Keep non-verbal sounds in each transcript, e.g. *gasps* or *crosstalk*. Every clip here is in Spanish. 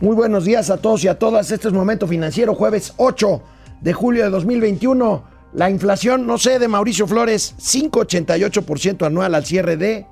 Muy buenos días a todos y a todas. Este es Momento Financiero, jueves 8 de julio de 2021. La inflación, no sé, de Mauricio Flores, 5,88% anual al cierre de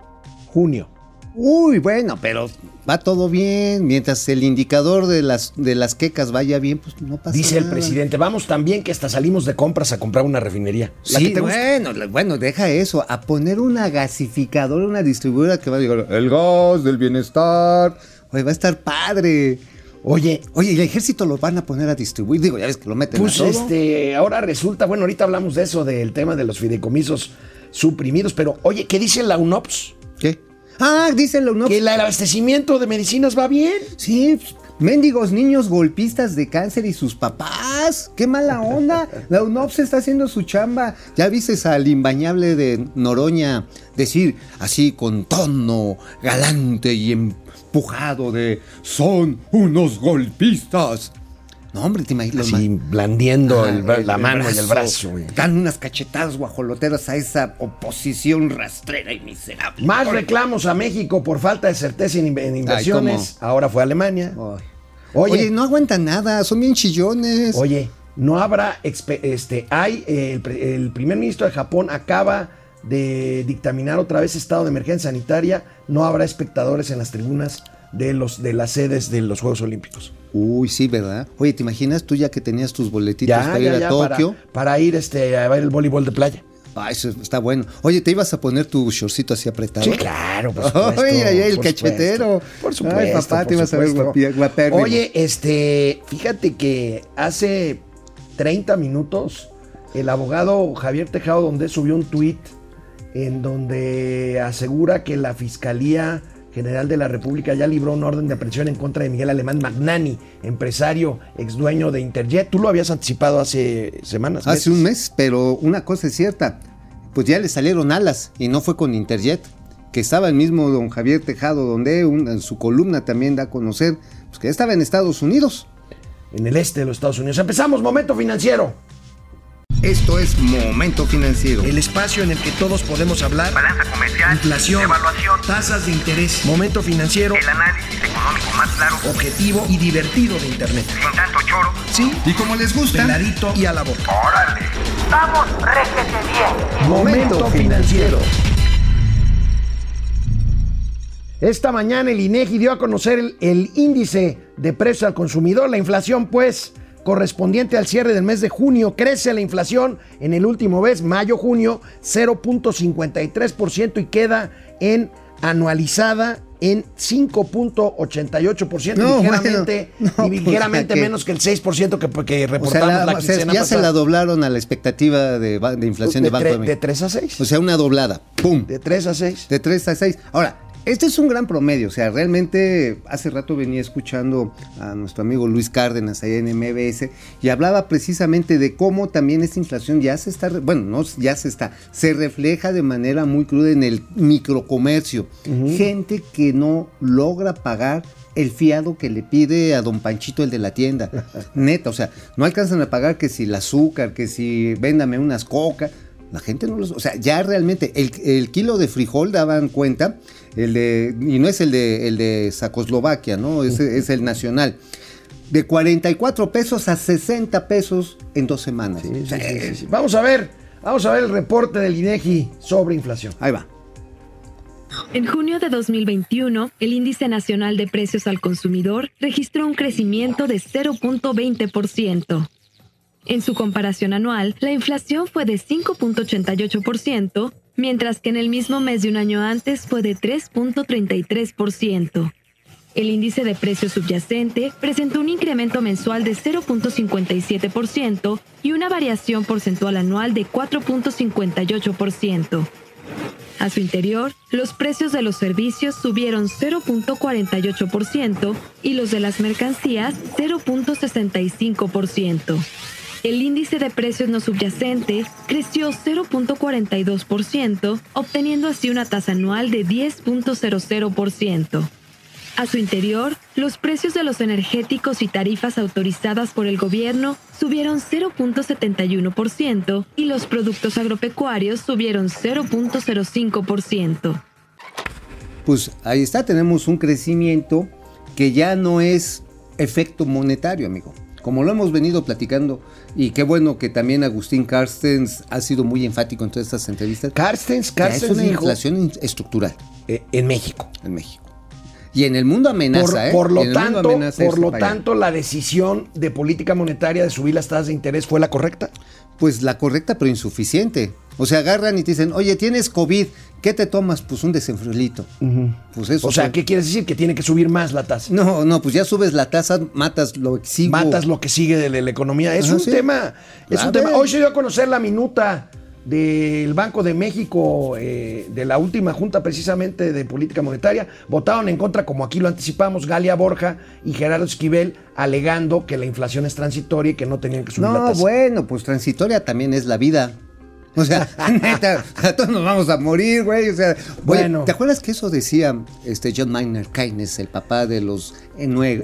junio. Uy, bueno, pero va todo bien. Mientras el indicador de las, de las quecas vaya bien, pues no pasa Dice nada. el presidente, vamos tan bien que hasta salimos de compras a comprar una refinería. La Sí, que te gusta. bueno, bueno, deja eso. A poner una gasificadora, una distribuidora que va a llegar el gas del bienestar. Oye, va a estar padre. Oye, Oye, ¿y el ejército lo van a poner a distribuir? Digo, ya ves que lo meten pues a todo. este, ahora resulta, bueno, ahorita hablamos de eso, del tema de los fideicomisos suprimidos, pero oye, ¿qué dice la UNOPS? ¿Qué? Ah, díselo, ¿no? Que el abastecimiento de medicinas va bien. Sí, pues, mendigos niños golpistas de cáncer y sus papás. ¡Qué mala onda! La UNOPS está haciendo su chamba. Ya viste al imbañable de Noroña decir así con tono galante y de son unos golpistas. No, hombre, te imaginas. Así blandiendo Ah, el la mano y el brazo. güey. Dan unas cachetadas guajoloteras a esa oposición rastrera y miserable. Más reclamos a México por falta de certeza en, in- en inversiones. Ahora fue a Alemania. Ay. Oye, Oye, no aguantan nada, son bien chillones. Oye, no habrá, este, hay, eh, el primer ministro de Japón acaba de dictaminar otra vez estado de emergencia sanitaria, no habrá espectadores en las tribunas de, los, de las sedes de los Juegos Olímpicos. Uy, sí, ¿verdad? Oye, ¿te imaginas tú ya que tenías tus boletitos para ir a Tokio? Para, para ir este, a ver el voleibol de playa. Ah, eso está bueno. Oye, ¿te ibas a poner tu shortcito así apretado? Sí, claro, por *laughs* supuesto. Ay, ay, ay, el por cachetero. supuesto, Por supuesto. Ay, papá, por te ibas a ver guapérrimo. Oye, este, fíjate que hace 30 minutos el abogado Javier Tejado donde subió un tuit en donde asegura que la Fiscalía General de la República ya libró un orden de aprehensión en contra de Miguel Alemán Magnani, empresario, ex dueño de Interjet. Tú lo habías anticipado hace semanas. Hace meses. un mes, pero una cosa es cierta. Pues ya le salieron alas y no fue con Interjet, que estaba el mismo don Javier Tejado, donde un- en su columna también da a conocer pues, que ya estaba en Estados Unidos. En el este de los Estados Unidos. Empezamos, momento financiero. Esto es Momento Financiero. El espacio en el que todos podemos hablar. balanza comercial, Inflación, evaluación, tasas de interés, momento financiero, el análisis económico más claro, objetivo y divertido de Internet. sin tanto choro. Sí, Y como les gusta. peladito y a la boca. ¡Órale! ¡Vamos, réjete bien! Momento financiero. Esta mañana el INEGI dio a conocer el, el índice de precios al consumidor, la inflación pues correspondiente al cierre del mes de junio. Crece la inflación en el último mes, mayo-junio, 0.53% y queda en anualizada en 5.88%, No, ligeramente, bueno, *laughs* no, y ligeramente pues, menos que el 6% que, que O sea, reportamos la- la, o sea, ya se pasada. la doblaron a la expectativa de, de inflación de, de, Banco de México. de 3 a 6. O sea, una doblada. ¡Pum! de 3 a 6. De 3 a 6. Ahora, este es un gran promedio. O sea, realmente hace rato venía escuchando a nuestro amigo Luis Cárdenas allá en MBS y hablaba precisamente de cómo también esta inflación ya se está, bueno, no ya se está, se refleja de manera muy cruda en el microcomercio. Gente que no logra pagar el fiado que le pide a don Panchito el de la tienda. *laughs* Neta, o sea, no alcanzan a pagar que si el azúcar, que si véndame unas cocas. La gente no los. O sea, ya realmente el, el kilo de frijol daban cuenta, el de. Y no es el de, el de Sacoslovaquia, ¿no? Es, es el nacional. De 44 pesos a 60 pesos en dos semanas. Sí, sí, sí. Vamos a ver, vamos a ver el reporte del INEGI sobre inflación. Ahí va. En junio de 2021, el índice nacional de precios al consumidor registró un crecimiento de 0.20%. En su comparación anual, la inflación fue de 5.88%, mientras que en el mismo mes de un año antes fue de 3.33%. El índice de precio subyacente presentó un incremento mensual de 0.57% y una variación porcentual anual de 4.58%. A su interior, los precios de los servicios subieron 0.48% y los de las mercancías 0.65%. El índice de precios no subyacentes creció 0.42%, obteniendo así una tasa anual de 10.00%. A su interior, los precios de los energéticos y tarifas autorizadas por el gobierno subieron 0.71% y los productos agropecuarios subieron 0.05%. Pues ahí está, tenemos un crecimiento que ya no es efecto monetario, amigo. Como lo hemos venido platicando, y qué bueno que también Agustín Carstens ha sido muy enfático en todas estas entrevistas. Carstens, Carstens es una dijo inflación in- estructural eh, en México. en México. Y en el mundo amenaza, Por, ¿eh? por lo en el mundo tanto, amenaza por eso lo tanto, la decisión de política monetaria de subir las tasas de interés fue la correcta. Pues la correcta, pero insuficiente. O sea, agarran y te dicen, oye, tienes COVID, ¿qué te tomas? Pues un desenfriolito. Pues eso. O sea, ¿qué quieres decir? Que tiene que subir más la tasa. No, no, pues ya subes la tasa, matas lo exiguo. Matas lo que sigue de la, la economía. Es Ajá, un sí. tema. Es A un tema. Hoy se dio a conocer la minuta del Banco de México eh, de la última junta precisamente de política monetaria. Votaron en contra, como aquí lo anticipamos, Galia Borja y Gerardo Esquivel, alegando que la inflación es transitoria y que no tenían que subir la No, tasa. bueno, pues transitoria también es la vida. O sea, *laughs* *laughs* neta, a todos nos vamos a morir, güey. O sea, oye, Bueno. ¿te acuerdas que eso decía este John Maynard Keynes, el papá de los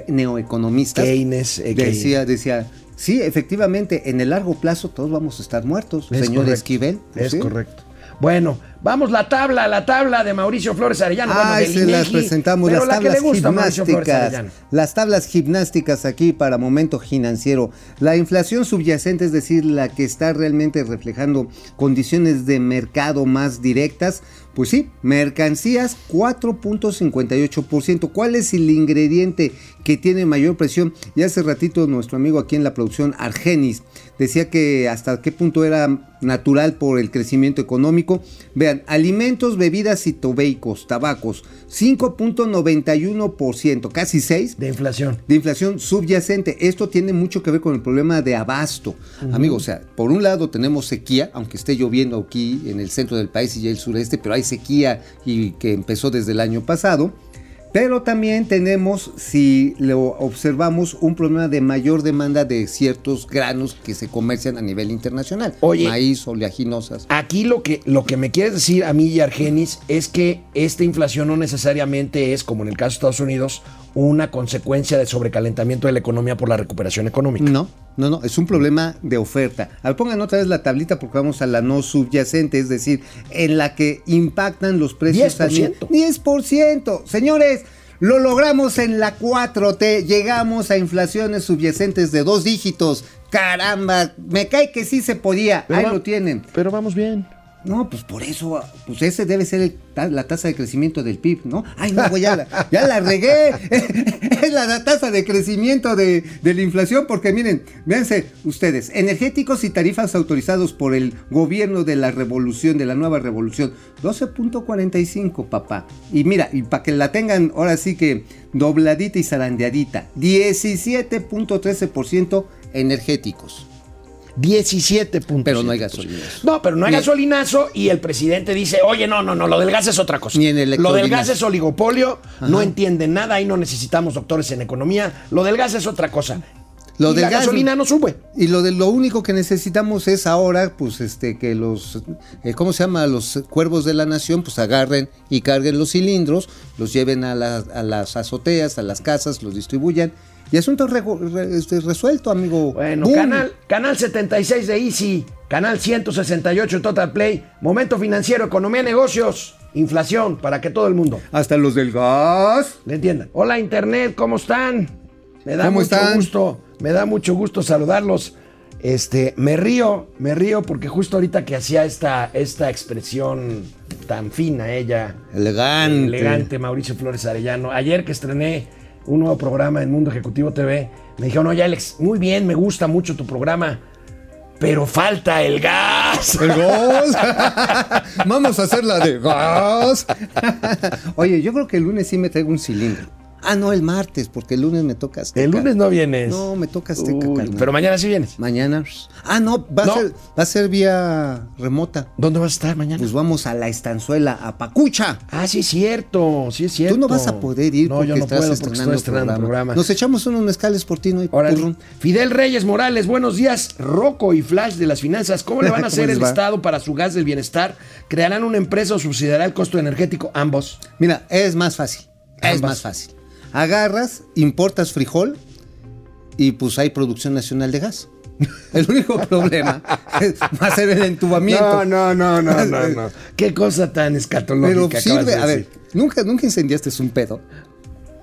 neoeconomistas? Keynes, eh, decía, decía, sí, efectivamente, en el largo plazo todos vamos a estar muertos, Es señor correcto. Esquivel. Es ¿sí? correcto. Bueno, vamos la tabla, la tabla de Mauricio Flores Arellano. Ay, se las presentamos, las la tablas gimnásticas. Las tablas gimnásticas aquí para momento financiero. La inflación subyacente, es decir, la que está realmente reflejando condiciones de mercado más directas. Pues sí, mercancías 4.58%. ¿Cuál es el ingrediente que tiene mayor presión? Ya hace ratito nuestro amigo aquí en la producción, Argenis, decía que hasta qué punto era natural por el crecimiento económico. Vean, alimentos, bebidas y tobeicos, tabacos, 5.91%, casi 6 De inflación. de inflación subyacente. Esto tiene mucho que ver con el problema de abasto. Amigos, o sea, por un lado tenemos sequía, aunque esté lloviendo aquí en el centro del país y el sureste, pero hay sequía y que empezó desde el año pasado. Pero también tenemos, si lo observamos, un problema de mayor demanda de ciertos granos que se comercian a nivel internacional. Oye. Maíz, oleaginosas. Aquí lo que, lo que me quieres decir a mí y a Argenis es que esta inflación no necesariamente es, como en el caso de Estados Unidos, una consecuencia de sobrecalentamiento de la economía por la recuperación económica. No, no, no, es un problema de oferta. A ver, pongan otra vez la tablita porque vamos a la no subyacente, es decir, en la que impactan los precios. 10%. 10%. Señores, lo logramos en la 4T. Llegamos a inflaciones subyacentes de dos dígitos. Caramba, me cae que sí se podía. Pero Ahí va- lo tienen. Pero vamos bien. No, pues por eso, pues ese debe ser la tasa de crecimiento del PIB, ¿no? Ay, no, güey, ya la, ya la regué. *laughs* es la, la tasa de crecimiento de, de la inflación, porque miren, véanse ustedes, energéticos y tarifas autorizados por el gobierno de la revolución, de la nueva revolución, 12.45, papá. Y mira, y para que la tengan ahora sí que dobladita y zarandeadita, 17.13% energéticos. 17 puntos. Pero no hay gasolinazo. No, pero no hay Ni- gasolinazo y el presidente dice, oye, no, no, no, lo del gas es otra cosa. Ni en lo del gas es oligopolio, no entienden nada, ahí no necesitamos doctores en economía. Lo del gas es otra cosa. Lo Y del la gas- gasolina no sube. Y lo de lo único que necesitamos es ahora, pues, este, que los, eh, ¿cómo se llama? Los cuervos de la nación, pues agarren y carguen los cilindros, los lleven a, la- a las azoteas, a las casas, los distribuyan. Y asunto re- este, resuelto, amigo. Bueno, ¡Bum! canal, canal 76 de Easy, canal 168 de Total Play, momento financiero, economía, negocios, inflación, para que todo el mundo Hasta los del gas. le entiendan. Hola Internet, ¿cómo están? Me da ¿Cómo mucho están? gusto, me da mucho gusto saludarlos. Este, me río, me río porque justo ahorita que hacía esta, esta expresión tan fina ella, Elegante. elegante Mauricio Flores Arellano. Ayer que estrené un nuevo programa en Mundo Ejecutivo TV, me dijeron, oye Alex, muy bien, me gusta mucho tu programa, pero falta el gas. El gas. *laughs* Vamos a hacer la de gas. Oye, yo creo que el lunes sí me traigo un cilindro. Ah, no, el martes, porque el lunes me toca Azteca. El lunes no vienes. No, me toca Azteca, Uy, carnal. pero mañana sí vienes. Mañana. Ah, no, va, No. A, ser, va a ser vía remota. ¿Dónde vas a estar mañana? Pues vamos a la estanzuela, a Pacucha. ah, sí es cierto, sí es cierto. Tú no vas a poder ir No, porque yo no estás puedo porque estrenando estoy estrenando programa. programa. Nos echamos unos mezcales por ti, ¿no? Fidel Reyes Morales, buenos días. Rocco y Flash de las finanzas. ¿Cómo le van a *laughs* ¿Cómo hacer el va? Estado para su gas del bienestar? ¿Crearán una empresa o subsidiará el costo energético? Ambos. Mira, es más fácil. Es Ambas. más fácil. Agarras, importas frijol y pues hay producción nacional de gas. *laughs* El único problema es- *laughs* va a ser el entubamiento. no, no, no, no, no. *laughs* Qué cosa tan escatológica. Pero sirve, de a ver. ¿nunca, nunca incendiaste un pedo.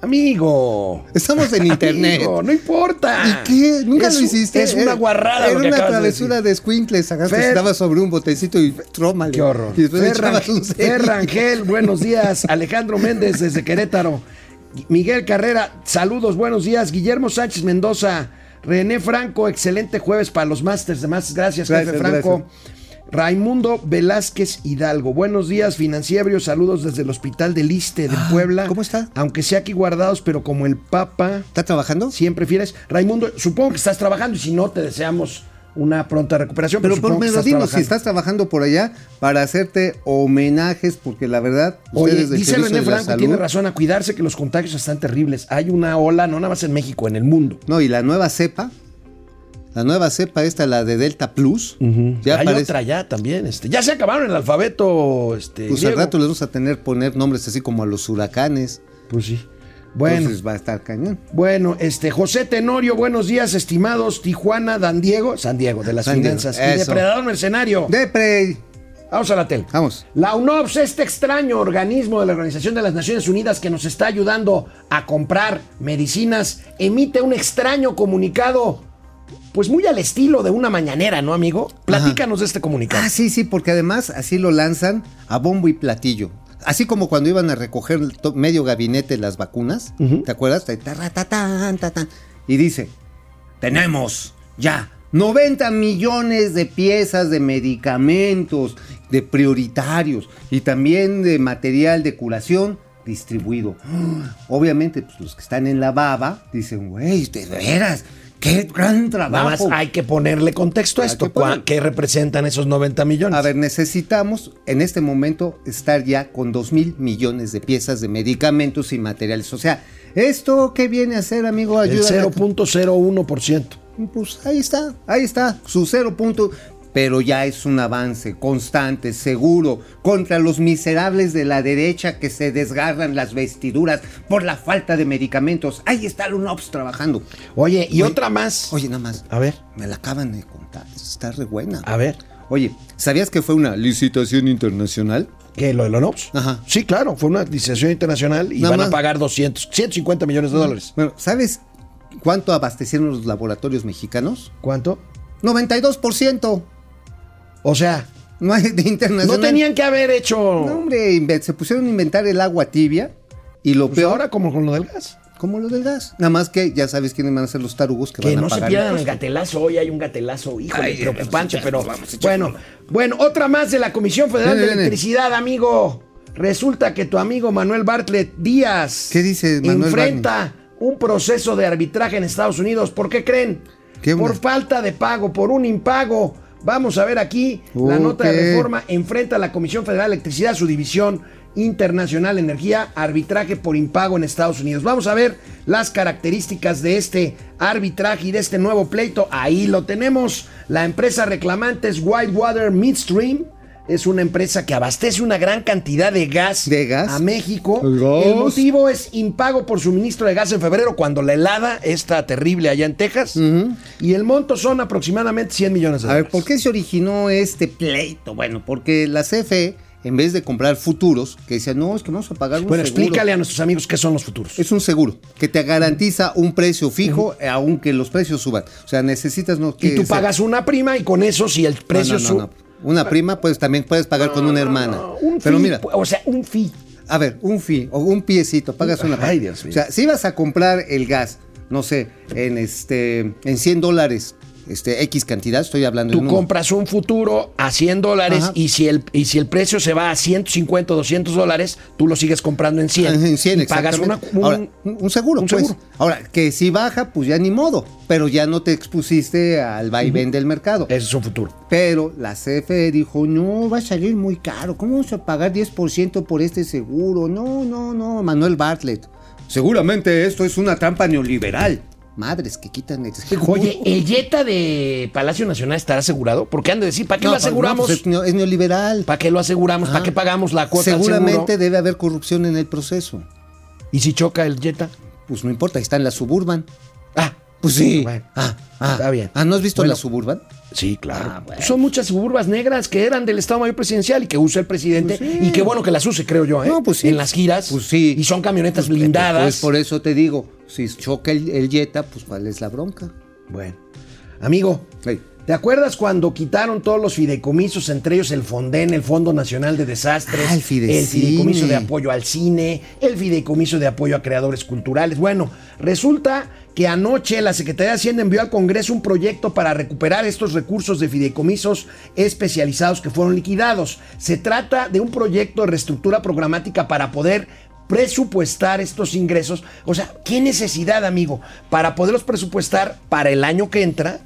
Amigo. Estamos en internet. Amigo, no importa. ¿Y qué? ¿Nunca Es lo hiciste? Es una guarrada. Era lo que una de travesura decir. de squinkles. Agarraste, Fer- estaba sobre un botecito y trómale. Qué horror. Y después Fer. Rangel, buenos días. Alejandro Méndez desde Querétaro. Miguel Carrera, saludos, buenos días. Guillermo Sánchez Mendoza. René Franco, excelente jueves para los Masters de más. Gracias, jefe Gracias, Franco. Raimundo Velázquez Hidalgo. Buenos días, financieros. Saludos desde el Hospital del Iste de Puebla. Ah, ¿cómo está? Aunque sea aquí guardados, pero como el Papa ¿Está trabajando? siempre fieres. Raimundo, supongo que estás trabajando y si no, te deseamos una pronta recuperación. Pero, Pero por menos si estás trabajando por allá para hacerte homenajes, porque la verdad, Oye, dice René Franco, y tiene Salud- razón, a cuidarse que los contagios están terribles. Hay una ola, no nada más en México, en el mundo. No, y la nueva cepa, la nueva cepa esta, la de Delta Plus, ya Hay otra ya también. Este, ya se acabaron el alfabeto. Este, Pues al rato les vamos a tener poner nombres así como a los huracanes. Pues sí. Bueno, Entonces va a estar cañón. bueno, este, José Tenorio, buenos días, estimados. Tijuana, Dan Diego, San Diego, de las San Diego, finanzas. Y. Depredador Mercenario. Depre, Vamos a la tele. vamos. La UNOPS, este extraño organismo de la Organización de las Naciones Unidas que nos está ayudando a comprar medicinas, emite un extraño comunicado, pues muy al estilo de una mañanera, ¿no, amigo? Platícanos de este comunicado. Ah, sí, sí, porque además así lo lanzan a bombo y platillo. Así como cuando iban a recoger medio gabinete las vacunas, ¿te acuerdas? Y dice, tenemos ya 90 millones de piezas de medicamentos, de prioritarios y también de material de curación distribuido. *gasps* Obviamente, pues los que están en la baba dicen, güey, de veras, qué gran Nada más trabajo. hay que ponerle contexto a esto. que poner- ¿Cuá- ¿Qué representan esos 90 millones? A ver, necesitamos en este momento estar ya con 2 mil millones de piezas de medicamentos y materiales. O sea, ¿esto qué viene a ser, amigo? el Ayuda. 0.01%. Pues ahí está, ahí está, su cero punto. Pero ya es un avance constante, seguro, contra los miserables de la derecha que se desgarran las vestiduras por la falta de medicamentos. Ahí está el UNOPS trabajando. Oye, y Oye, otra más. Oye, nada más. A ver, Me la acaban de contar. Está re buena. a ver. Oye, ¿sabías que fue una licitación internacional? ¿Qué? ¿Lo de la UNOPS? Ajá. Sí, claro, fue una licitación internacional y Nada van a pagar 200, 150 millones de dólares. Bueno, ¿sabes cuánto abastecieron los laboratorios mexicanos? ¿Cuánto? 92%. O sea, *laughs* No hay de internacional. no tenían que haber hecho. No, hombre, se pusieron a inventar el agua tibia y lo Pues peor, ahora como con lo del gas. como lo del gas. Nada más que ya sabes quiénes van a ser los tarugos que, Que van a no se pagar. pierdan el gatelazo. Hoy hay un gatelazo, híjole, Ay, preocupante, pero vamos bueno, bueno, otra más de la Comisión Federal de. Electricidad, amigo. Resulta que tu amigo Manuel Bartlett Díaz ¿Qué dice Manuel enfrenta un proceso de arbitraje en Estados Unidos. ¿Por qué creen? ¿Qué por falta de pago, por un impago. Vamos a ver aquí la nota de reforma enfrenta a la Comisión Federal de Electricidad, su división internacional de energía, arbitraje por impago en Estados Unidos. Vamos a ver las características de este arbitraje y de este nuevo pleito. Ahí lo tenemos. La empresa reclamante es Whitewater Midstream. Es una empresa que abastece una gran cantidad de gas, ¿De gas? a México. ¿El gas? El motivo es impago por suministro de gas en febrero, cuando la helada está terrible allá en Texas. Y el monto son aproximadamente 100 millones de A ver, dólares. ¿por qué se originó este pleito? Bueno, porque la CFE, en vez de comprar futuros, que decía, no, es que vamos a pagar un Bueno, seguro. explícale a nuestros amigos qué son los futuros. Es un seguro que te garantiza un precio fijo, eh, aunque los precios suban. O sea, necesitas no y tú sea- pagas una prima y con eso, si el precio no, sube. Una prima, pues también puedes pagar con una hermana. Un Pero fee, mira, o sea, un fee. a ver, un fee o un piecito, pagas una Ay. Dios mío. O sea, si vas a comprar el gas, no sé, en este, en 100 dólares, este, X cantidad, estoy hablando Tú de número. compras un futuro a 100 dólares Ajá. y si, el, y si el precio se va a 150 o 200 dólares, tú lo sigues comprando en 100. En 100, y pagas una- un, Ahora, un, un seguro, un pues. seguro. Ahora, que si baja, pues ya ni modo, pero ya no te expusiste al vaivén del mercado. Ese es un futuro. Pero la CFE dijo, no, va a salir muy caro. ¿Cómo vamos a pagar 10% por este seguro? No, no, no, Manuel Bartlett. Seguramente esto es una trampa neoliberal. Madres que quitan el *laughs* seguro. Oye, ¿el Jetta de Palacio Nacional estará asegurado? Porque han de decir, ¿para qué No, lo pues, aseguramos? no, pues es, neo- es neoliberal. ¿Para qué lo aseguramos? ¿Para qué pagamos la cuota Seguramente debe haber corrupción en el proceso. ¿Y si choca el Jetta? Pues no importa, está en la suburban. Ah, Pues sí. Bueno, ah, ah, está bien. Ah, ¿no has visto Bueno. la suburban? Sí, claro. Ah, bueno. Son muchas suburbas negras que eran del Estado Mayor Presidencial y que usa el presidente. Pues sí. Y qué bueno que las use, creo yo, ¿eh? No, pues sí. En las giras. Pues sí. Y son camionetas blindadas. Pues por eso te digo, si choca el, el Jetta, pues ¿cuál es la bronca? Bueno. Amigo, Ey. ¿Te acuerdas cuando quitaron todos los fideicomisos, entre ellos el Fonden, el Fondo Nacional de Desastres, Ah, el Fidecine. fideicomiso de apoyo al cine, el fideicomiso de apoyo a creadores culturales? Bueno, resulta que anoche la Secretaría de Hacienda envió al Congreso un proyecto para recuperar estos recursos de fideicomisos especializados que fueron liquidados. Se trata de un proyecto de reestructura programática para poder presupuestar estos ingresos. O sea, ¿qué necesidad, amigo? Para poderlos presupuestar para el año que entra,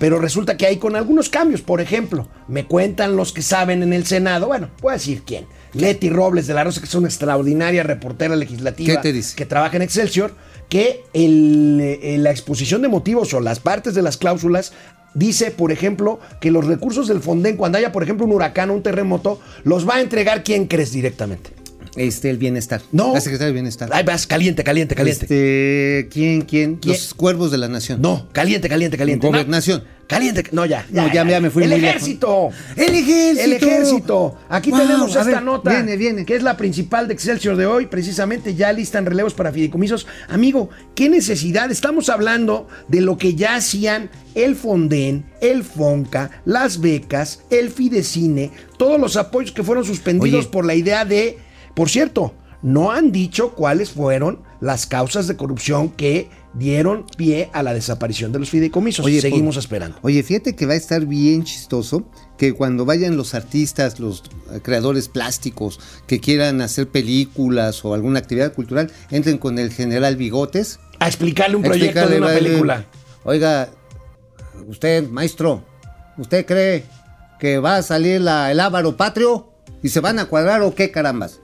pero resulta que hay con algunos cambios. Por ejemplo, me cuentan los que saben en el Senado, bueno, a decir quién. Leti Robles de la Rosa, que es una extraordinaria reportera legislativa ¿Qué te dice? que trabaja en Excelsior, que el, eh, la exposición de motivos o las partes de las cláusulas dice, por ejemplo, que los recursos del Fonden, cuando haya, por ejemplo, un huracán o un terremoto, los va a entregar quién crees directamente. Este, el bienestar. No. La Secretaría del Bienestar. Ahí vas, caliente, caliente, caliente. Este, ¿quién, quién? ¿Quién? Los cuervos de la nación. No, caliente, caliente, caliente. No, Gobernación. Caliente, no, ya. No, ya- ya me fui El muy ejército. ¡El ejército! El ejército. Aquí Wow, tenemos esta ver, nota. viene, viene. Que es la principal de Excelsior de hoy. Precisamente ya listan relevos para fideicomisos. Amigo, ¿qué necesidad? Estamos hablando de lo que ya hacían el Fonden, el Fonca, las becas, el Fidecine, todos los apoyos que fueron suspendidos Oye. por la idea de. Por cierto, no han dicho cuáles fueron las causas de corrupción que dieron pie a la desaparición de los fideicomisos. Oye, Seguimos por- esperando. Oye, fíjate que va a estar bien chistoso que cuando vayan los artistas, los creadores plásticos que quieran hacer películas o alguna actividad cultural, entren con el general Bigotes. A explicarle un proyecto de una película. Oiga, usted, maestro, ¿usted cree que va a salir la- el Ávaro Patrio y se van a cuadrar o qué carambas?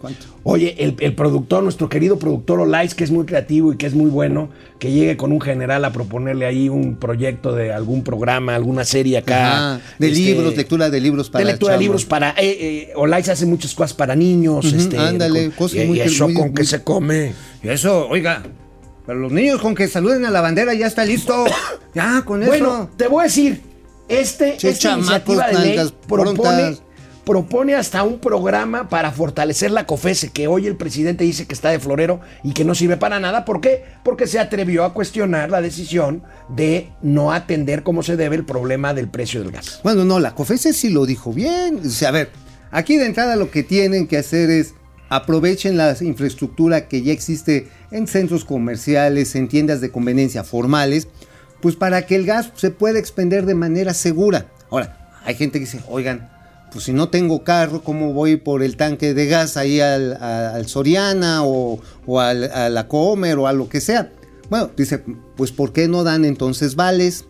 ¿Cuánto? Oye, el, el productor, nuestro querido productor Olais, que es muy creativo y que es muy bueno, que llegue con un general a proponerle ahí un proyecto de algún programa, alguna serie acá. Ajá, de este, libros, lectura de libros para de lectura de libros para. Eh, eh, Olais hace muchas cosas para niños. Ujú, este, ándale, cosas y, muy- y eso muy- con que muy- se come. Y eso, oiga, pero los niños con que saluden a la bandera ya está listo. *coughs* Ya, con eso. Bueno, te voy a decir, este, Che, esta iniciativa de ley nalgas propone. Propone hasta un programa para fortalecer la COFESE, que hoy el presidente dice que está de florero y que no sirve para nada. ¿Por qué? Porque se atrevió a cuestionar la decisión de no atender como se debe el problema del precio del gas. Bueno, no, la COFESE sí lo dijo bien. O a ver, aquí de entrada lo que tienen que hacer es aprovechen la infraestructura que ya existe en centros comerciales, en tiendas de conveniencia formales, pues para que el gas se pueda expender de manera segura. Ahora, hay gente que dice, oigan, pues si no tengo carro, ¿cómo voy por el tanque de gas ahí al, al Soriana o, o al- a la Comer o a lo que sea? Bueno, dice, pues ¿por qué no dan entonces vales?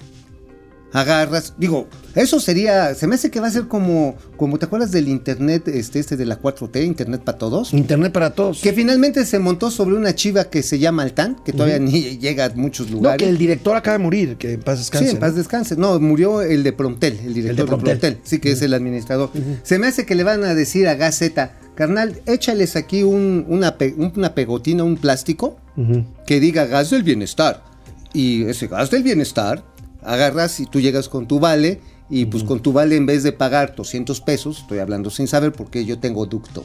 Agarras, digo, eso sería, se me hace que va a ser como, como ¿te acuerdas del internet, este, este de la 4T, internet para todos? Internet para todos. Que finalmente se montó sobre una chiva que se llama Altán, que todavía ni *laughs* llega a muchos No, lugares. que el director acaba de morir, que en paz descanse. Sí, en paz ¿no? descanse. No, murió el de Promptel, el director de Promptel. Promptel. Sí, que es el administrador. Se me hace que le van a decir a Gaceta, carnal, échales aquí un- una, pe- una pegotina, un plástico, que diga gas del bienestar. Y ese gas del bienestar, agarras y tú llegas con tu vale, y pues con tu vale en vez de pagar 200 pesos, estoy hablando sin saber porque yo tengo ducto.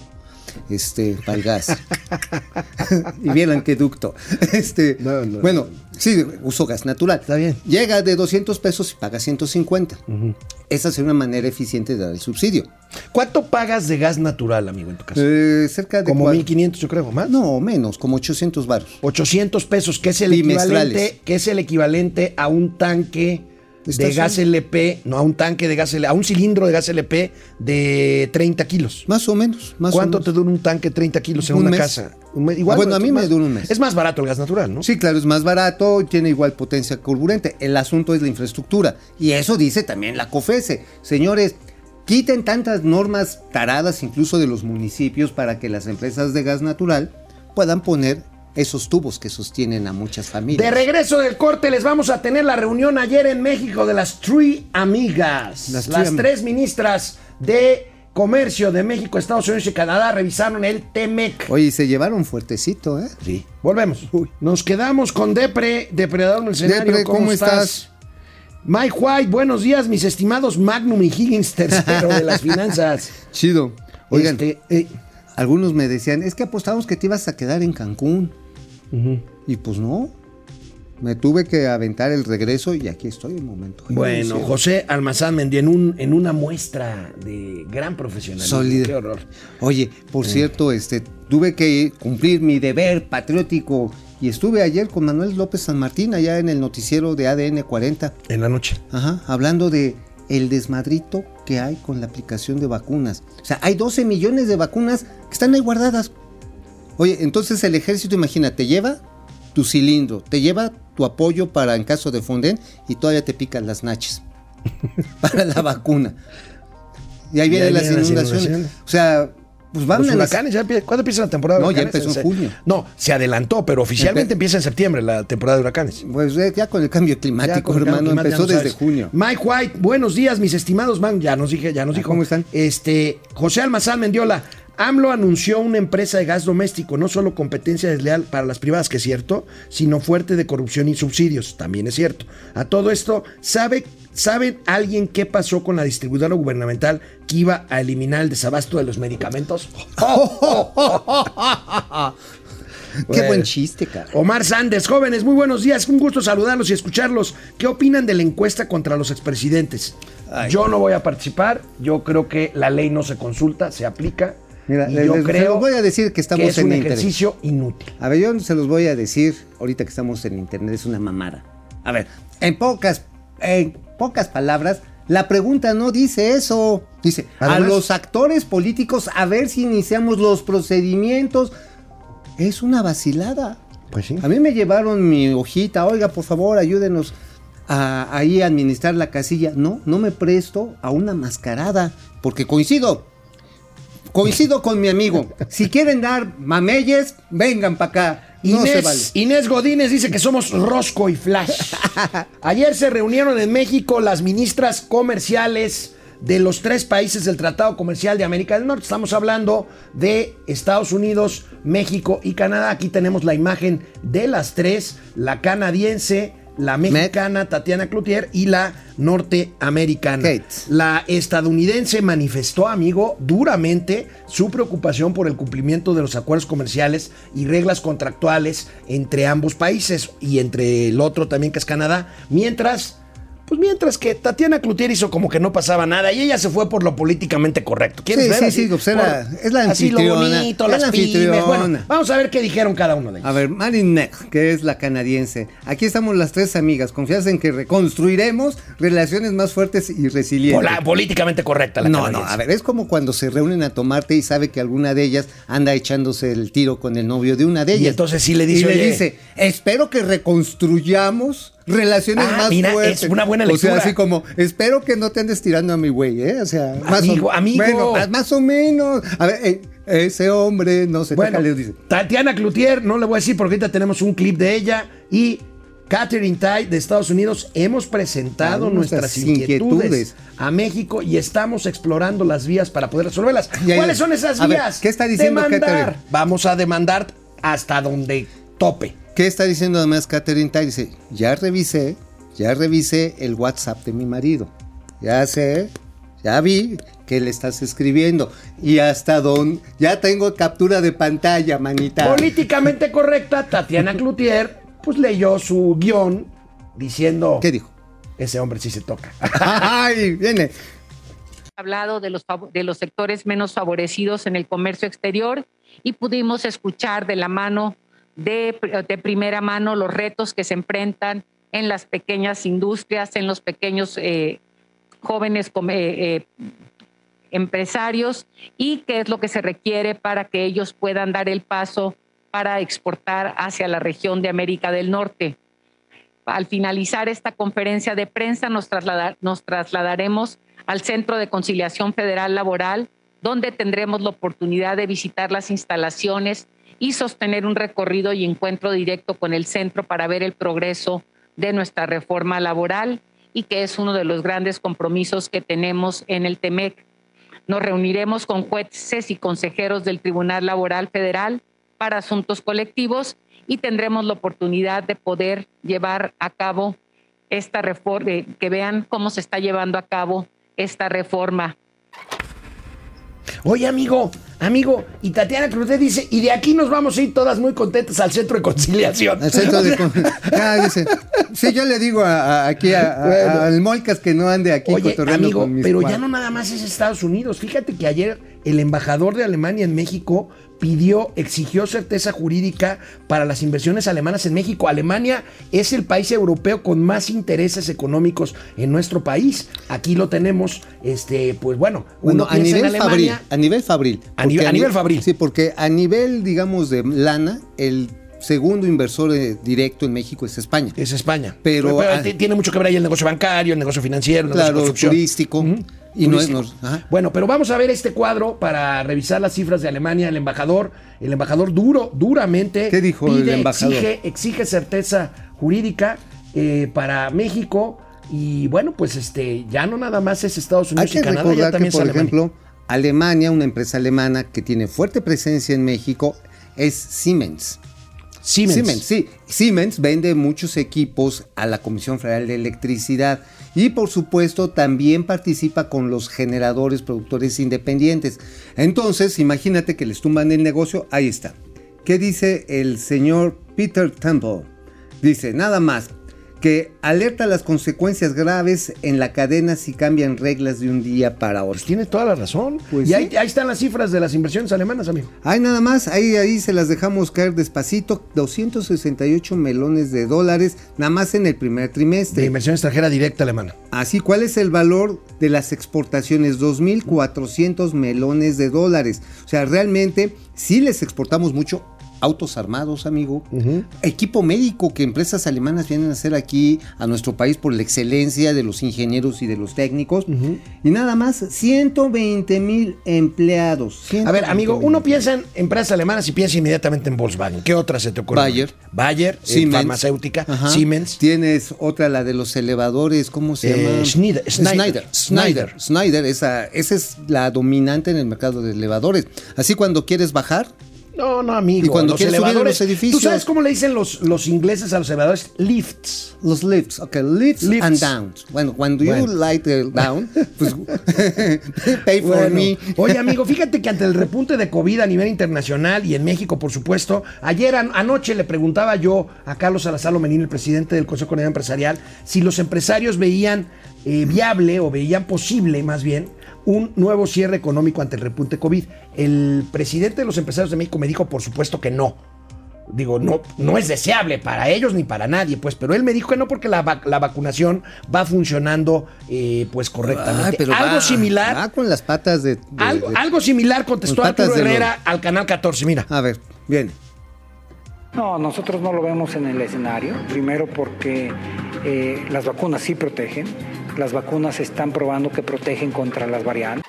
Este, para el gas. *laughs* y vieran qué ducto. *laughs* Este, No, no, bueno, sí, uso gas natural. Está bien. Llega de 200 pesos y paga 150. Esa sería una manera eficiente de dar el subsidio. ¿Cuánto pagas de gas natural, amigo, en tu casa? Eh, cerca de Como cua- 1500, yo creo, más. No, menos, como 800 varos. 800 pesos, que es el equivalente, que es el equivalente a un tanque de gas LP, no a un tanque de gas LP, a un cilindro de gas LP de 30 kilos. Más o menos. Más ¿Cuánto o te dura un tanque de 30 kilos en Un una mes. casa? Ah, bueno, a mí me dura un mes. Es más barato el gas natural, ¿no? Sí, claro, es más barato tiene igual potencia carburante. El asunto es la infraestructura. Y eso dice también la COFESE. Señores, quiten tantas normas taradas incluso de los municipios para que las empresas de gas natural puedan poner esos tubos que sostienen a muchas familias. De regreso del corte les vamos a tener la reunión ayer en México de las Three Amigas. Las Las, Three Am- tres ministras de Comercio de México, Estados Unidos y Canadá revisaron el TEMEC. Oye, se llevaron fuertecito, ¿eh? Sí. Volvemos. Nos quedamos con Depre, depredador del escenario. Depre, ¿cómo estás? Mike White, buenos días, mis estimados Magnum y Higgins, tercero de las *laughs* finanzas. Chido. Oigan, Este, eh, algunos me decían, es que apostamos que te ibas a quedar en Cancún. Y pues no. Me tuve que aventar el regreso y aquí estoy un momento. bueno. José Almazán Mendy en, un, en una muestra de gran profesionalismo. Sólido. Qué horror. Oye, por cierto, este, tuve que cumplir mi deber patriótico y estuve ayer con Manuel López San Martín allá en el noticiero de ADN 40, En la noche. ajá, hablando de el desmadrito que hay con la aplicación de vacunas. O sea, hay 12 millones de vacunas que están ahí guardadas. Oye, entonces el ejército, imagina, te lleva tu cilindro, te lleva tu apoyo para en caso de funden y todavía te pican las nachas *laughs* para la vacuna. Y ahí Y vienen ahí las vienen las inundaciones. O sea, pues van Los huracanes, ya ¿cuándo empieza la temporada de No, ya huracanes? empezó en junio. No, se adelantó, pero oficialmente Empe- empieza en septiembre la temporada de huracanes. Pues eh, ya con el cambio climático, el hermano, empezó desde junio. Mike White, buenos días, mis estimados man. Ya nos dije, ya nos Ah, dijo. ¿cómo están? Este, José Almazán Mendiola. AMLO anunció una empresa de gas doméstico, no solo competencia desleal para las privadas, que es cierto, sino fuerte de corrupción y subsidios, también es cierto. A todo esto, ¿sabe, ¿sabe alguien qué pasó con la distribuidora gubernamental que iba a eliminar el desabasto de los medicamentos? *laughs* Qué Bueno. buen chiste, cara. Omar Sanders, jóvenes, muy buenos días. Un gusto saludarlos y escucharlos. ¿Qué opinan de la encuesta contra los expresidentes? Yo no voy a participar. Yo creo que la ley no se consulta, se aplica. Mira, y les- yo les- se los voy a decir que estamos es en un internet. ejercicio inútil. A ver, yo se los voy a decir ahorita que estamos en internet, es una mamada. A ver, en pocas, en pocas palabras, la pregunta no dice eso. Dice, a los actores políticos a ver si iniciamos los procedimientos. Es una vacilada. Pues sí. A mí me llevaron mi hojita, oiga, por favor, ayúdenos a, ahí administrar la casilla. No, no me presto a una mascarada, porque coincido. Coincido con mi amigo. Si quieren dar mameyes, vengan para acá. No se Inés, vale. Inés Godínez dice que somos Rosco y Flash. *laughs* Ayer se reunieron en México las ministras comerciales de los tres países del Tratado Comercial de América del Norte. Estamos hablando de Estados Unidos, México y Canadá. Aquí tenemos la imagen de las tres, la canadiense, la mexicana Tatiana Cloutier y la norteamericana. Kate. La estadounidense manifestó, amigo, duramente su preocupación por el cumplimiento de los acuerdos comerciales y reglas contractuales entre ambos países y entre el otro también que es Canadá, mientras pues mientras que Tatiana Cloutier hizo como que no pasaba nada y ella se fue por lo políticamente correcto. ¿Quieres Sí, ver? sí, Así, sí, pues era- por- es la Así lo anfitriona, bonito, las la pymes. anfitriona. Bueno, vamos a ver qué dijeron cada uno de ellos. A ver, Marin Neck, que es la canadiense. Aquí estamos las tres amigas, confiadas en que reconstruiremos relaciones más fuertes y resilientes. Políticamente correcta la no, no, canadiense. a ver, es como cuando se reúnen a tomarte y sabe que alguna de ellas anda echándose el tiro con el novio de una de Y ellas. entonces sí le dice, Y le dice, espero que reconstruyamos relaciones Ah, más mira, fuertes. es una buena O sea, lectura. así como, espero que no te andes tirando a mi güey, ¿eh? O sea, más Amigo, o, amigo. Bueno, más- o menos. A ver, eh, ese hombre, no sé, Bueno, le dice. Tatiana Cloutier, no le voy a decir porque ahorita tenemos un clip de ella y Catherine Tai de Estados Unidos hemos presentado nuestras nuestras inquietudes, inquietudes. a México y estamos explorando las vías para poder resolverlas. ¿Cuáles son esas ver, vías? ¿qué está diciendo Demandar. Vamos a demandar hasta donde tope. ¿Qué está diciendo además Catherine Tai? Dice, ya revisé, ya revisé el WhatsApp de mi marido. Ya sé, ya vi que le estás escribiendo. Y hasta donde, ya tengo captura de pantalla, manita. Políticamente correcta, Tatiana Cloutier pues leyó su guion diciendo ¿Qué dijo? ese hombre sí se toca. *laughs* ¡Ay, viene! hablado de los, de los sectores menos favorecidos en el comercio exterior y pudimos escuchar de la mano, de, primera mano, los retos que se enfrentan en las pequeñas industrias, en los pequeños eh, jóvenes come- eh, empresarios y qué es lo que se requiere para que ellos puedan dar el paso para exportar hacia la región de América del Norte. Al finalizar esta conferencia de prensa nos, trasladar- nos trasladaremos al Centro de Conciliación Federal Laboral, donde tendremos la oportunidad de visitar las instalaciones y sostener un recorrido y encuentro directo con el centro para ver el progreso de nuestra reforma laboral y que es uno de los grandes compromisos que tenemos en el TEMEC. Nos reuniremos con jueces y consejeros del Tribunal Laboral Federal para asuntos colectivos y tendremos la oportunidad de poder llevar a cabo esta reforma, que vean cómo se está llevando a cabo esta reforma. Oye, amigo, amigo, y Tatiana Cruz dice, y de aquí nos vamos a ir todas muy contentas al centro de conciliación. Al centro de *laughs* con- Ah, dice, Sí, yo le digo a- a- aquí a- a- Bueno. al Molcas que no ande aquí Oye, amigo, con mis pero ya no nada más es Estados Unidos. Fíjate que ayer el embajador de Alemania en México pidió, exigió certeza jurídica para las inversiones alemanas en México. Alemania es el país europeo con más intereses económicos en nuestro país. Aquí lo tenemos, este, pues bueno, a en nivel fabril, a nivel fabril. A nivel- Porque a nivel ni- fabril. Sí, porque a nivel, digamos, de lana, el segundo inversor eh, directo en México es España. Es España. Pero, ah, tiene mucho que ver ahí el negocio bancario, el negocio financiero, el negocio Claro, turístico. Y no es-. Bueno, pero vamos a ver este cuadro para revisar las cifras de Alemania. El embajador, el embajador duro, duramente. ¿Qué dijo el pide, embajador? Exige, exige certeza jurídica eh, para México. Y bueno, pues este, ya no nada más es Estados Hay Unidos que y Canadá, ya que, también es por Alemania. ejemplo, Alemania, una empresa alemana que tiene fuerte presencia en México, es Siemens. Siemens. sí. Siemens vende muchos equipos a la Comisión Federal de Electricidad y por supuesto también participa con los generadores productores independientes. Entonces, imagínate que les tumban el negocio, ahí está. ¿Qué dice el señor Peter Temple? Dice, nada más, que alerta las consecuencias graves en la cadena si cambian reglas de un día para otro. Pues tiene toda la razón. Pues y sí. ahí, ahí están las cifras de las inversiones alemanas, amigo. Hay nada más, ahí, ahí se las dejamos caer despacito, 268 melones de dólares, nada más en el primer De trimestre. inversión extranjera directa alemana. Así, ¿cuál es el valor de las exportaciones? 2.400 melones de dólares. O sea, realmente sí les exportamos mucho. Autos armados, amigo. Equipo médico que empresas alemanas vienen a hacer aquí a nuestro país por la excelencia de los ingenieros y de los técnicos. Y nada más, 120 mil empleados. A ver, amigo, 120,000. uno piensa en empresas alemanas y piensa inmediatamente en Volkswagen. ¿Qué otra se te ocurre? Bayer. Bayer, eh, Siemens. farmacéutica, Ajá. Siemens. Tienes otra, la de los elevadores, ¿cómo se Eh, llama? Schneider, Schneider. Schneider. Schneider. Schneider, esa, esa es la dominante en el mercado de elevadores. Así cuando quieres bajar, No, no, amigo. Y cuando los elevadores. los edificios. ¿Tú sabes cómo le dicen los, los ingleses a los elevadores? Lifts. los lifts, ok, lifts, Lifts. and downs. Bueno, cuando you Bueno. light down, pues *laughs* pay for Bueno, me. Oye, *laughs* amigo, fíjate que ante el repunte de COVID a nivel internacional y en México, por supuesto, ayer an- anoche le preguntaba yo a Carlos Salazar Lomenín, el presidente del Consejo Coordinador Empresarial, si los empresarios veían eh, viable o veían posible, más bien, un nuevo cierre económico ante el repunte COVID. El presidente de los empresarios de México me dijo, por supuesto que no. Digo, no, no es deseable para ellos ni para nadie, pues, pero él me dijo que no porque la, vac- la vacunación va funcionando eh, pues correctamente. Ay, pero Algo va- similar. Va con las patas de. de- Algo, de- algo similar contestó Arturo Herrera al canal 14. Mira. A ver, bien. No, nosotros no lo vemos en el escenario. Primero porque eh, las vacunas sí protegen. Las vacunas están probando que protegen contra las variantes.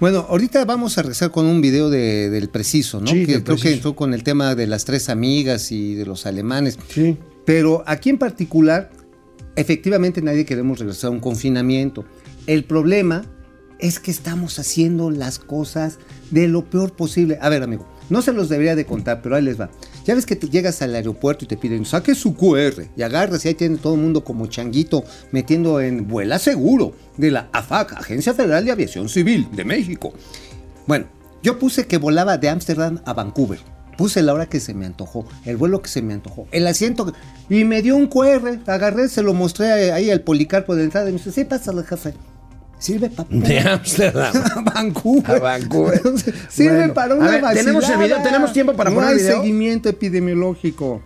Bueno, ahorita vamos a regresar con un video de- del preciso, ¿no? Sí, que del creo que entró con el tema de las tres amigas y de los alemanes. Sí. Pero aquí en particular, efectivamente nadie queremos regresar a un confinamiento. El problema es que estamos haciendo las cosas de lo peor posible. A ver, amigo, no se los debería de contar, pero ahí les va. Ya ves que te llegas al aeropuerto y te piden, saque su QR y agarras y ahí tiene todo el mundo como changuito metiendo en vuela seguro de la AFAC, Agencia Federal de Aviación Civil de México. Bueno, yo puse que volaba de Ámsterdam a Vancouver. Puse la hora que se me antojó, el vuelo que se me antojó, el asiento. que- Y me dio un QR, agarré, se lo mostré ahí al policarpo de entrada y me dice, sí, pásale, jefe. Sirve para... De Ámsterdam. *laughs* a Vancouver. A Vancouver. *laughs* Sirve Bueno, para a una ver, ¿tenemos el video? ¿Tenemos tiempo para no poner hay el video? seguimiento epidemiológico.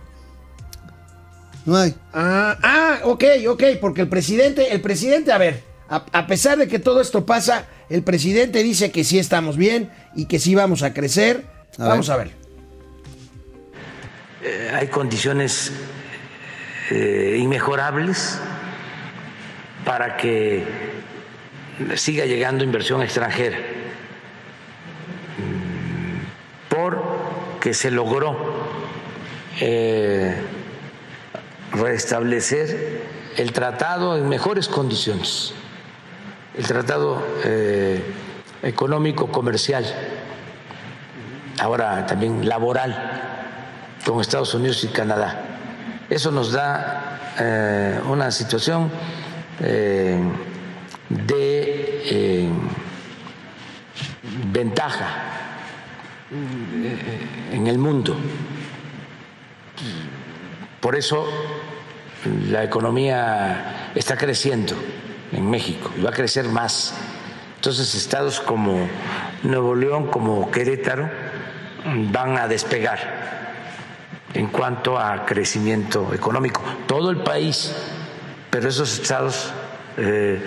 No hay. Ah, ah, ok, ok, porque el presidente, el presidente, a ver, a, a pesar de que todo esto pasa, el presidente dice que sí estamos bien y que sí vamos a crecer. A vamos ver. a ver. Eh, hay condiciones eh, inmejorables para que siga llegando inversión extranjera, porque se logró eh, restablecer el tratado en mejores condiciones, el tratado eh, económico, comercial, ahora también laboral con Estados Unidos y Canadá. Eso nos da eh, una situación de eh, ventaja eh, en el mundo. Por eso la economía está creciendo en México y va a crecer más. Entonces estados como Nuevo León, como Querétaro, van a despegar en cuanto a crecimiento económico. Todo el país, pero esos estados, eh,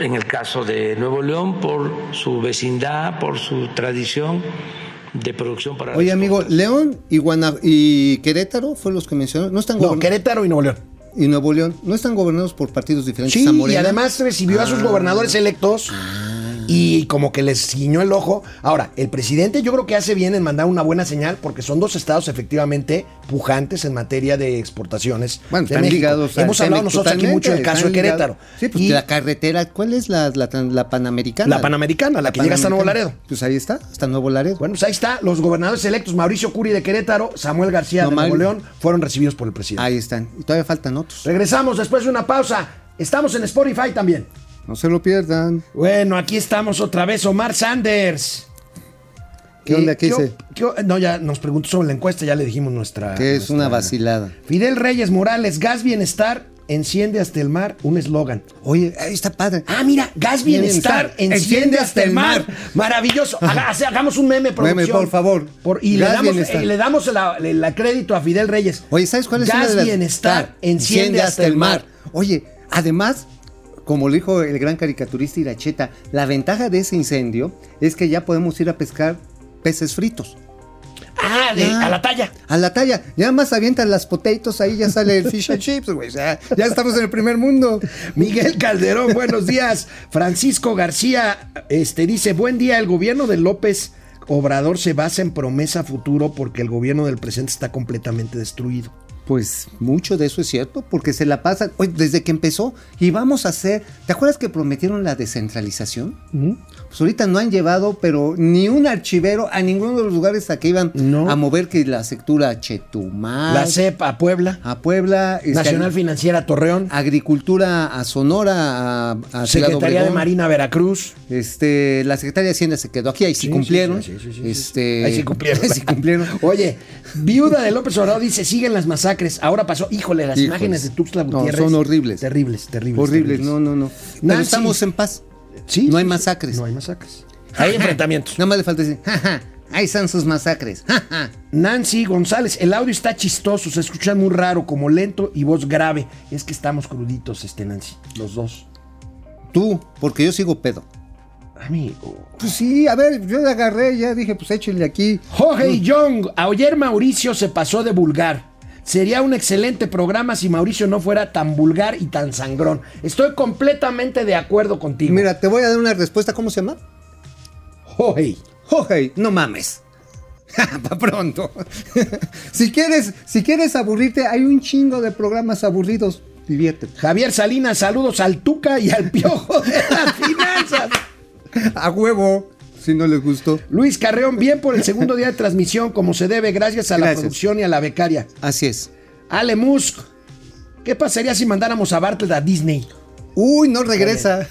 en el caso de Nuevo León, por su vecindad, por su tradición de producción para... Oye, amigo, León y, Guana- y Querétaro fue los que mencionó. No están No. Querétaro y Nuevo León. Y Nuevo León no están gobernados por partidos diferentes Sí, a y además recibió a sus Ah. gobernadores electos y como que les ciñó el ojo. Ahora, el presidente yo creo que hace bien en mandar una buena señal porque son dos estados efectivamente pujantes en materia de exportaciones. Bueno, de están México. ligados al Hemos hablado nosotros aquí mucho del caso de. Querétaro. Sí, pues Y la carretera, ¿cuál es la, la, tran- la Panamericana? La Panamericana, la que llega hasta Nuevo Panamericana. Laredo. Pues ahí está, hasta Nuevo Laredo. bueno, pues ahí está, los gobernadores electos, Mauricio Curi de Querétaro, Samuel García No de. Nuevo León, fueron recibidos por el presidente. ahí están. Y todavía faltan otros. Regresamos después de una pausa. Estamos en Spotify también. No se lo pierdan. Bueno, aquí estamos otra vez, Omar Sanders. ¿Qué onda? ¿Qué o- no, ya nos preguntó sobre la encuesta, ya le dijimos nuestra. Que es nuestra- una vacilada. Fidel Reyes Morales, gas bienestar, enciende hasta el mar, un eslogan. Oye, ahí está padre. Ah, mira, gas bienestar, enciende hasta el mar. Maravilloso. *laughs* Haga- hagamos un meme, producción. por favor. Por- y le Gas damos, le la- la crédito a Fidel Reyes. Oye, ¿sabes cuál es Gas de las- bienestar, Ah, enciende, hasta el mar. Oye, además, como lo dijo el gran caricaturista Iracheta, la ventaja de ese incendio es que ya podemos ir a pescar peces fritos. Ah, de- Ya. a la talla. A la talla. Ya más avientan las potatoes, ahí ya sale el fish and chips, güey. O sea, ya estamos en el primer mundo. Miguel Calderón, *laughs* buenos días. Francisco García este, dice, buen día, el gobierno de López Obrador se basa en promesa futuro porque el gobierno del presente está completamente destruido. Pues mucho de eso es cierto, porque se la pasan, oye, desde que empezó, y vamos a hacer, ¿te acuerdas que prometieron la descentralización? Pues ahorita no han llevado, pero ni un archivero a ninguno de los lugares a que iban No. a mover que la sectura a Chetumal, La CEP a Puebla, a Puebla, este, Nacional Financiera a Torreón, Agricultura a Sonora, a, a Secretaría de. Marina Veracruz. Este, la Secretaría de Hacienda se quedó aquí, ahí sí, Sí, cumplieron. sí, sí. Este, Ahí sí cumplieron. *laughs* ahí sí cumplieron. Oye, viuda de López Obrador dice, siguen las masacres. Ahora pasó, híjole, las Híjoles. imágenes de Tuxtla No, Gutiérrez. son horribles. Terribles, terribles. Horribles, terribles. no, no, no. Pero Nancy. estamos en paz. Sí, no hay masacres. No hay masacres. Hay enfrentamientos. Nada más le falta decir, jaja, ahí están sus masacres. jaja". Nancy González, el audio está chistoso, se escucha muy raro, como lento y voz grave. Es que estamos cruditos, este Nancy, los dos. Tú, porque yo sigo pedo. Amigo. Pues sí, a ver, yo le agarré, ya dije, pues échenle aquí. Jorge Young, ayer Mauricio se pasó de vulgar. Sería un excelente programa si Mauricio no fuera tan vulgar y tan sangrón. Estoy completamente de acuerdo contigo. Mira, te voy a dar una respuesta, ¿cómo se llama? Jorge. Jorge, no mames. *laughs* Pa' pronto. *laughs* si quieres, si quieres aburrirte, hay un chingo de programas aburridos. Diviértete. Javier Salinas, saludos al Tuca y al Piojo de las *laughs* finanzas. A huevo, si no les gustó. Luis Carreón, bien por el segundo día de transmisión, como se debe, gracias a la producción y a la becaria. Así es. Ale Musk, ¿qué pasaría si mandáramos a Bartlett a Disney? Uy, no regresa.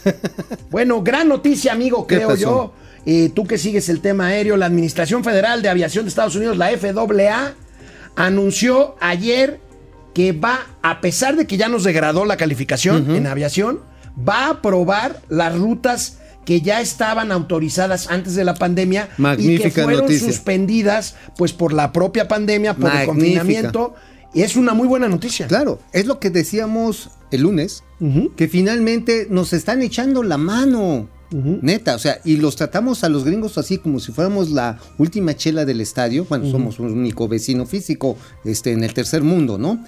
Bueno, gran noticia, amigo, ¿Qué creo yo. Eh, tú que sigues el tema aéreo, la Administración Federal de Aviación de Estados Unidos, la FAA, anunció ayer que va, a pesar de que ya nos degradó la calificación en aviación, va a aprobar las rutas que ya estaban autorizadas antes de la pandemia y que Magnífica fueron noticia. suspendidas pues por la propia pandemia, por el Magnífica. confinamiento. Y es una muy buena noticia. Claro, es lo que decíamos el lunes, que finalmente nos están echando la mano. Neta, o sea, y los tratamos a los gringos así como si fuéramos la última chela del estadio. Bueno, somos un único vecino físico este, en el tercer mundo, ¿no?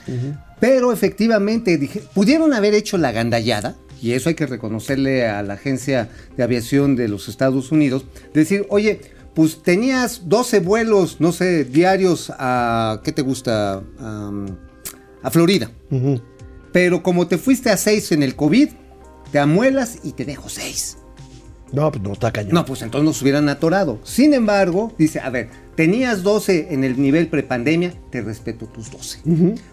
Pero efectivamente, dije, pudieron haber hecho la gandallada, y eso hay que reconocerle a la Agencia de Aviación de los Estados Unidos, decir, oye, pues tenías 12 vuelos, no sé, diarios a, ¿qué te gusta? A Florida. Pero como te fuiste a 6 en el COVID, te amuelas y te dejo 6. No, pues no, está cañón. No, pues entonces nos hubieran atorado. Sin embargo, dice, a ver, tenías 12 en el nivel prepandemia, te respeto tus 12.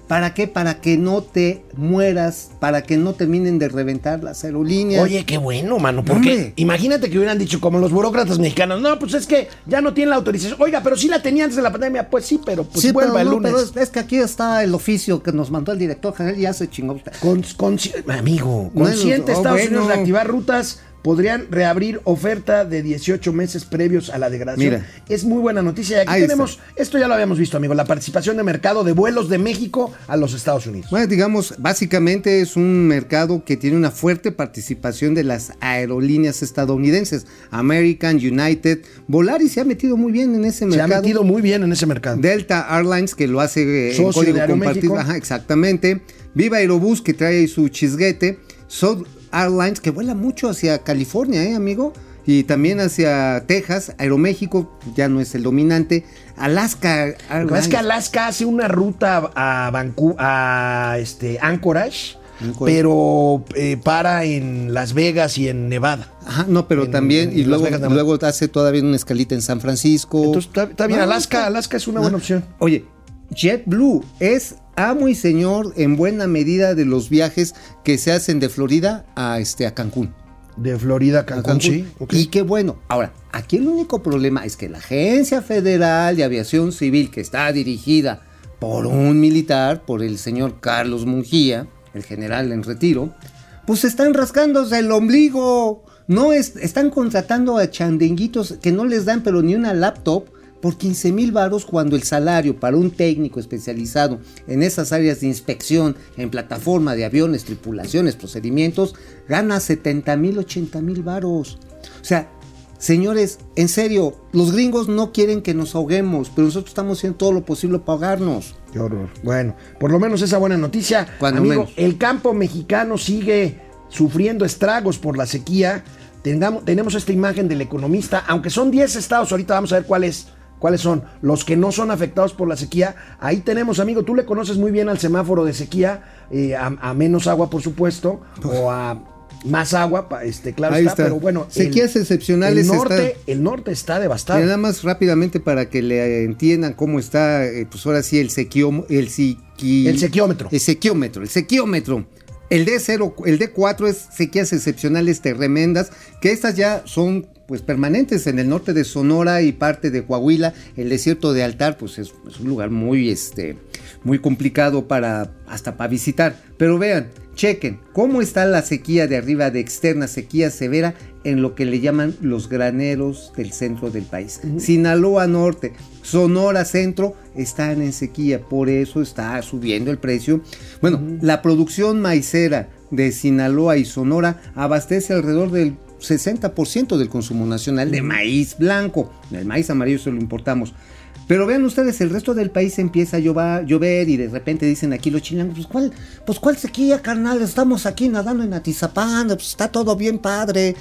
¿Para qué? Para que no te mueras, para que no terminen de reventar las aerolíneas. Oye, qué bueno, mano, porque Hombre. imagínate que hubieran dicho como los burócratas mexicanos, no, pues es que ya no tienen la autorización. Oiga, pero sí la tenía antes de la pandemia. Pues sí, pero pues Sí, vuelva pero el no, lunes. pero es, que aquí está el oficio que nos mandó el director general y ya se chingó usted. Con- consci- amigo, Bueno, consciente oh, Estados bueno. Unidos de activar rutas, podrían reabrir oferta de 18 meses previos a la degradación. Mira. Es muy buena noticia. Y aquí Ahí tenemos, esto ya lo habíamos visto, amigo, la participación de mercado de vuelos de México a los Estados Unidos. Bueno, digamos, básicamente es un mercado que tiene una fuerte participación de las aerolíneas estadounidenses. American, United, Volaris se ha metido muy bien en ese Se ha mercado. metido muy bien en ese mercado. Delta Airlines, que lo hace eh, en código compartido. Ajá, exactamente. Viva Aerobús, que trae su chisguete. South Airlines, que vuela mucho hacia California, ¿eh, amigo? Y también hacia Texas. Aeroméxico ya no es el dominante. Alaska Airlines. es que Alaska hace una ruta a Vancouver, a este, Anchorage, Anchorage. pero eh, para en Las Vegas y en Nevada. Ajá, no, pero En- también, en y luego, Vegas, luego hace todavía una escalita en San Francisco. Entonces está, bien, Ah, Alaska, Alaska es una Ah, buena opción. Oye, JetBlue es amo y señor en buena medida de los viajes que se hacen de Florida a, este, a Cancún. De Florida a A Cancún, sí. Y qué bueno. Ahora, aquí el único problema es que la Agencia Federal de Aviación Civil, que está dirigida por un militar, por el señor Carlos Mungía, el general en retiro, pues están rascándose el ombligo. No es, están contratando a chandenguitos que no les dan pero ni una laptop por 15 mil varos cuando el salario para un técnico especializado en esas áreas de inspección en plataforma de aviones, tripulaciones, procedimientos, gana 70 mil, 80 mil varos. O sea, señores, en serio, los gringos no quieren que nos ahoguemos, pero nosotros estamos haciendo todo lo posible para ahogarnos. Qué horror. Bueno, por lo menos esa buena noticia. Cuando Amigo, menos. el campo mexicano sigue sufriendo estragos por la sequía. Tengamos, tenemos esta imagen del economista, aunque son 10 estados, ahorita vamos a ver cuáles cuáles son los que no son afectados por la sequía. Ahí tenemos, amigo, tú le conoces muy bien al semáforo de sequía, eh, a, a menos agua, por supuesto, o a más agua, este, claro está, está. pero bueno. Sequías excepcionales El norte, está- el norte está devastado. nada más rápidamente para que le entiendan cómo está, eh, pues ahora sí, el sequio, el sequi- El sequiómetro. El sequiómetro, el sequiómetro. El D0, el D4 es sequías excepcionales tremendas, que estas ya son pues permanentes en el norte de Sonora y parte de Coahuila. El desierto de Altar, pues es, es un lugar muy, este, muy complicado para hasta para visitar. Pero vean, chequen cómo está la sequía de arriba de externa, sequía severa en lo que le llaman los graneros del centro del país. Sinaloa Norte, Sonora Centro están en sequía, por eso está subiendo el precio. Bueno, la producción maicera de Sinaloa y Sonora abastece alrededor del 60% del consumo nacional de maíz blanco. El maíz amarillo se lo importamos. Pero vean ustedes, el resto del país empieza a llover, llover y de repente dicen aquí los chilangos, pues cuál, pues cuál sequía, carnal, estamos aquí nadando en Atizapán, pues está todo bien padre.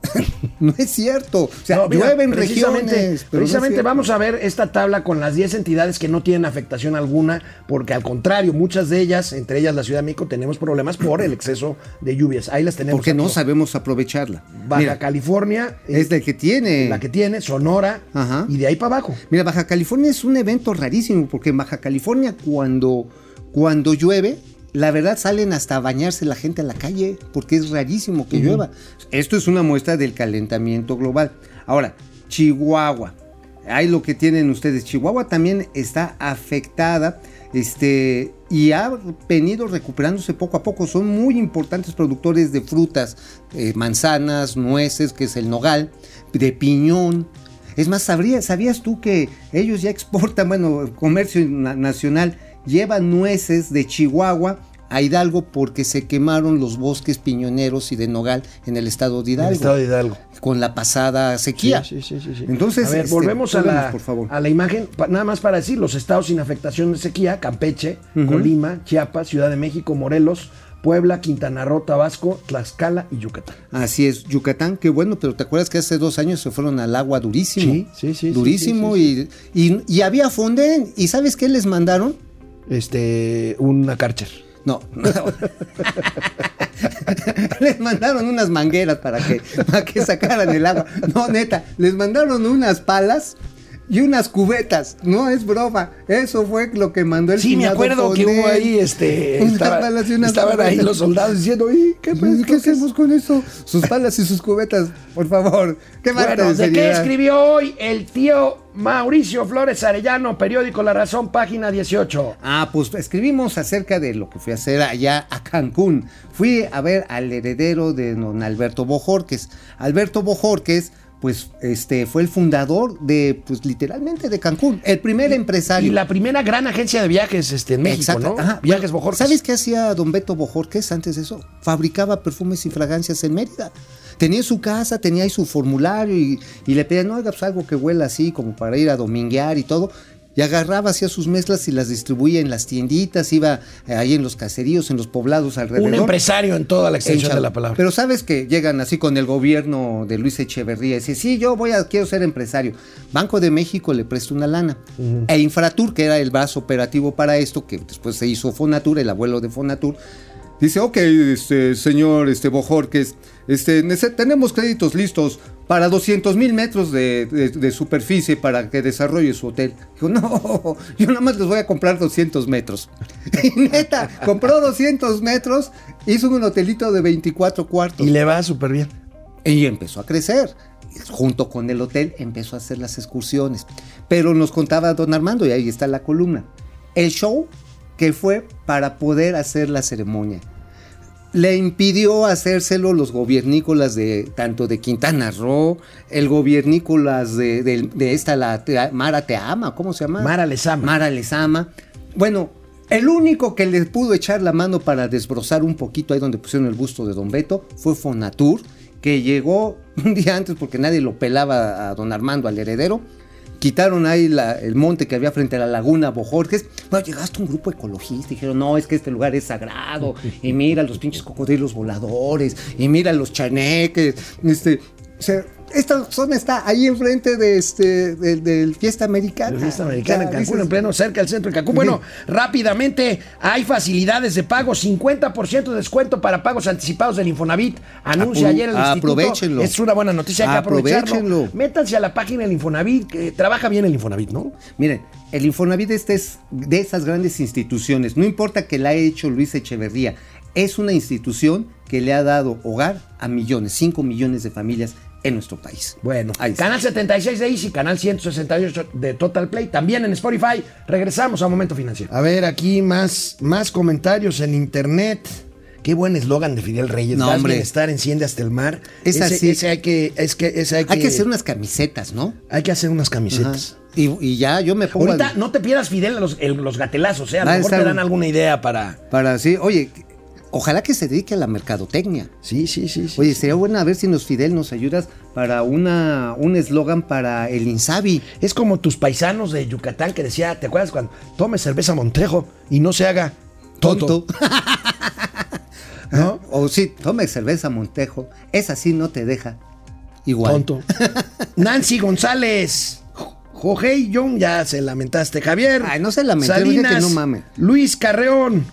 *laughs* no es cierto. O sea, No, mira, llueve en precisamente, regiones. no precisamente vamos a ver esta tabla con las 10 entidades que no tienen afectación alguna, porque al contrario, muchas de ellas, entre ellas la Ciudad de México, tenemos problemas por el exceso de lluvias. Ahí las tenemos. Porque no sabemos aprovecharla. Baja Mira, California es la que tiene. la que tiene, Sonora, Ajá. y de ahí para abajo. Mira, Baja California es un evento rarísimo porque en Baja California cuando, cuando llueve, la verdad salen hasta a bañarse la gente a la calle porque es rarísimo que llueva. Esto es una muestra del calentamiento global. Ahora, Chihuahua. Hay lo que tienen ustedes. Chihuahua también está afectada este, y ha venido recuperándose poco a poco. Son muy importantes productores de frutas, eh, manzanas, nueces, que es el nogal, de piñón. Es más, ¿sabría- ¿sabías tú que ellos ya *laughs* exportan, bueno, comercio na- nacional lleva nueces de Chihuahua a Hidalgo porque se quemaron los bosques piñoneros y de nogal en el estado de En Hidalgo? el estado de Hidalgo. Con la pasada sequía. Sí, sí, sí. Entonces, a ver, este, volvemos a la, por favor. a la imagen, nada más para decir, los estados sin afectación de sequía, Campeche. Colima, Chiapas, Ciudad de México, Morelos, Puebla, Quintana Roo, Tabasco, Tlaxcala y Yucatán. Así es, Yucatán, qué bueno, pero ¿te acuerdas que hace dos años se fueron al agua durísimo? Sí, sí, sí, sí, Durísimo sí, Y, y, y había fondén. ¿Y sabes qué les mandaron? Este, una Karcher. No. *laughs* les mandaron unas mangueras para que, para que sacaran el agua. No, neta, les mandaron unas palas y unas cubetas. No es broma. Eso fue lo que mandó el Sí, me acuerdo que hubo ahí, este, *laughs* estaba- y estaban ahí los soldados diciendo, "Ey, ¿qué, ¿Qué, pues, ¿Qué hacemos con eso? Sus palas y sus cubetas, por favor. ¿Qué Bueno, ¿de qué escribió hoy el tío Mauricio Flores Arellano, periódico La Razón, página 18? Ah, pues escribimos acerca de lo que fui a hacer allá a Cancún. Fui a ver al heredero de don Alberto Bojorques. Alberto Bojorques, pues, este, fue el fundador de, pues, literalmente de Cancún. El primer empresario. Y la primera gran agencia de viajes este, en México, Exacto, ¿no? ajá. Viajes Bojorques. ¿Sabes qué hacía don Beto Bojorques antes de eso? Fabricaba perfumes y fragancias en Mérida. Tenía su casa, tenía ahí su formulario y, y le pedían, no, haga pues algo que huela así, como para ir a dominguear y todo. Y agarraba, hacía sus mezclas y las distribuía en las tienditas, iba eh, ahí en los caseríos, en los poblados alrededor. Un empresario en toda la extensión de la palabra. Pero sabes que llegan así con el gobierno de Luis Echeverría y dicen, sí, yo voy a, quiero ser empresario. Banco de México le presta una lana. E Infratur, que era el brazo operativo para esto, que después se hizo Fonatur, el abuelo de Fonatur, dice, ok, este, señor este, Bojorques, este, tenemos créditos listos para 200 mil metros de, de- de superficie para que desarrolle su hotel. Dijo, no, yo nada más les voy a comprar 200 metros. *laughs* Y neta, compró 200 metros, hizo un hotelito de 24 cuartos. Y le va súper bien. Y empezó a crecer. Junto con el hotel empezó a hacer las excursiones. Pero nos contaba don Armando, y ahí está la columna, el show que fue para poder hacer la ceremonia. Le impidió hacérselo los gobiernícolas de tanto de Quintana Roo, el gobiernícolas de, de- de esta, la Te- Mara Teama, ¿cómo se llama? Mara Lezama. Mara Lezama. Bueno, el único que le pudo echar la mano para desbrozar un poquito ahí donde pusieron el busto de Don Beto fue Fonatur, que llegó un día antes porque nadie lo pelaba a Don Armando, al heredero. Quitaron ahí la- el monte que había frente a la laguna Bojorques. Bueno, llegaste un grupo ecologista. Dijeron, no, es que este lugar es sagrado. Y mira los pinches cocodrilos voladores. Y mira los chaneques. Este, o sea, esta zona está ahí enfrente de este, del, Fiesta Americana. La fiesta americana en Cancún, dices, en pleno, cerca del centro de Cancún. Bueno, rápidamente, hay facilidades de pago, 50% de descuento para pagos anticipados del Infonavit. Anuncia ayer el instituto. aprovechenlo. Es una buena noticia, hay que aprovecharlo. Aprovechenlo. Métanse a la página del Infonavit, que trabaja bien el Infonavit, ¿no? Miren, el Infonavit este es de esas grandes instituciones. No importa que la haya hecho Luis Echeverría. Es una institución que le ha dado hogar a millones, 5 millones de familias en nuestro país. Bueno, Ahí está. canal 76 de Easy, canal 168 de Total Play, también en Spotify. Regresamos a Momento Financiero. A ver, aquí más, más comentarios en internet. Qué buen eslogan de Fidel Reyes. No, hombre. Bienestar enciende hasta el mar. Es ese, así. ese hay que, es que, ese hay que, Hay que hacer unas camisetas, ¿no? hay que hacer unas Ajá. camisetas. Y, y ya yo me pongo Ahorita no te pierdas Fidel los, el- los gatelazos, ¿eh? A lo mejor te estar- dan alguna idea para. para así, oye, ojalá que se dedique a la mercadotecnia. Sí, sí, sí. sí Oye, sí. sería bueno a ver si nos Fidel nos ayudas para una un eslogan para el Insabi. Es como tus paisanos de Yucatán que decía, ¿te acuerdas cuando tome cerveza Montejo y no se haga tonto? Tonto. *laughs* ¿No? *laughs* O sí, tome cerveza Montejo. Esa sí no te deja igual. Tonto. *laughs* Nancy González. Jorge Young, ya se lamentaste. Javier. Ay, no se lamente, dije que no mame. Luis Carreón.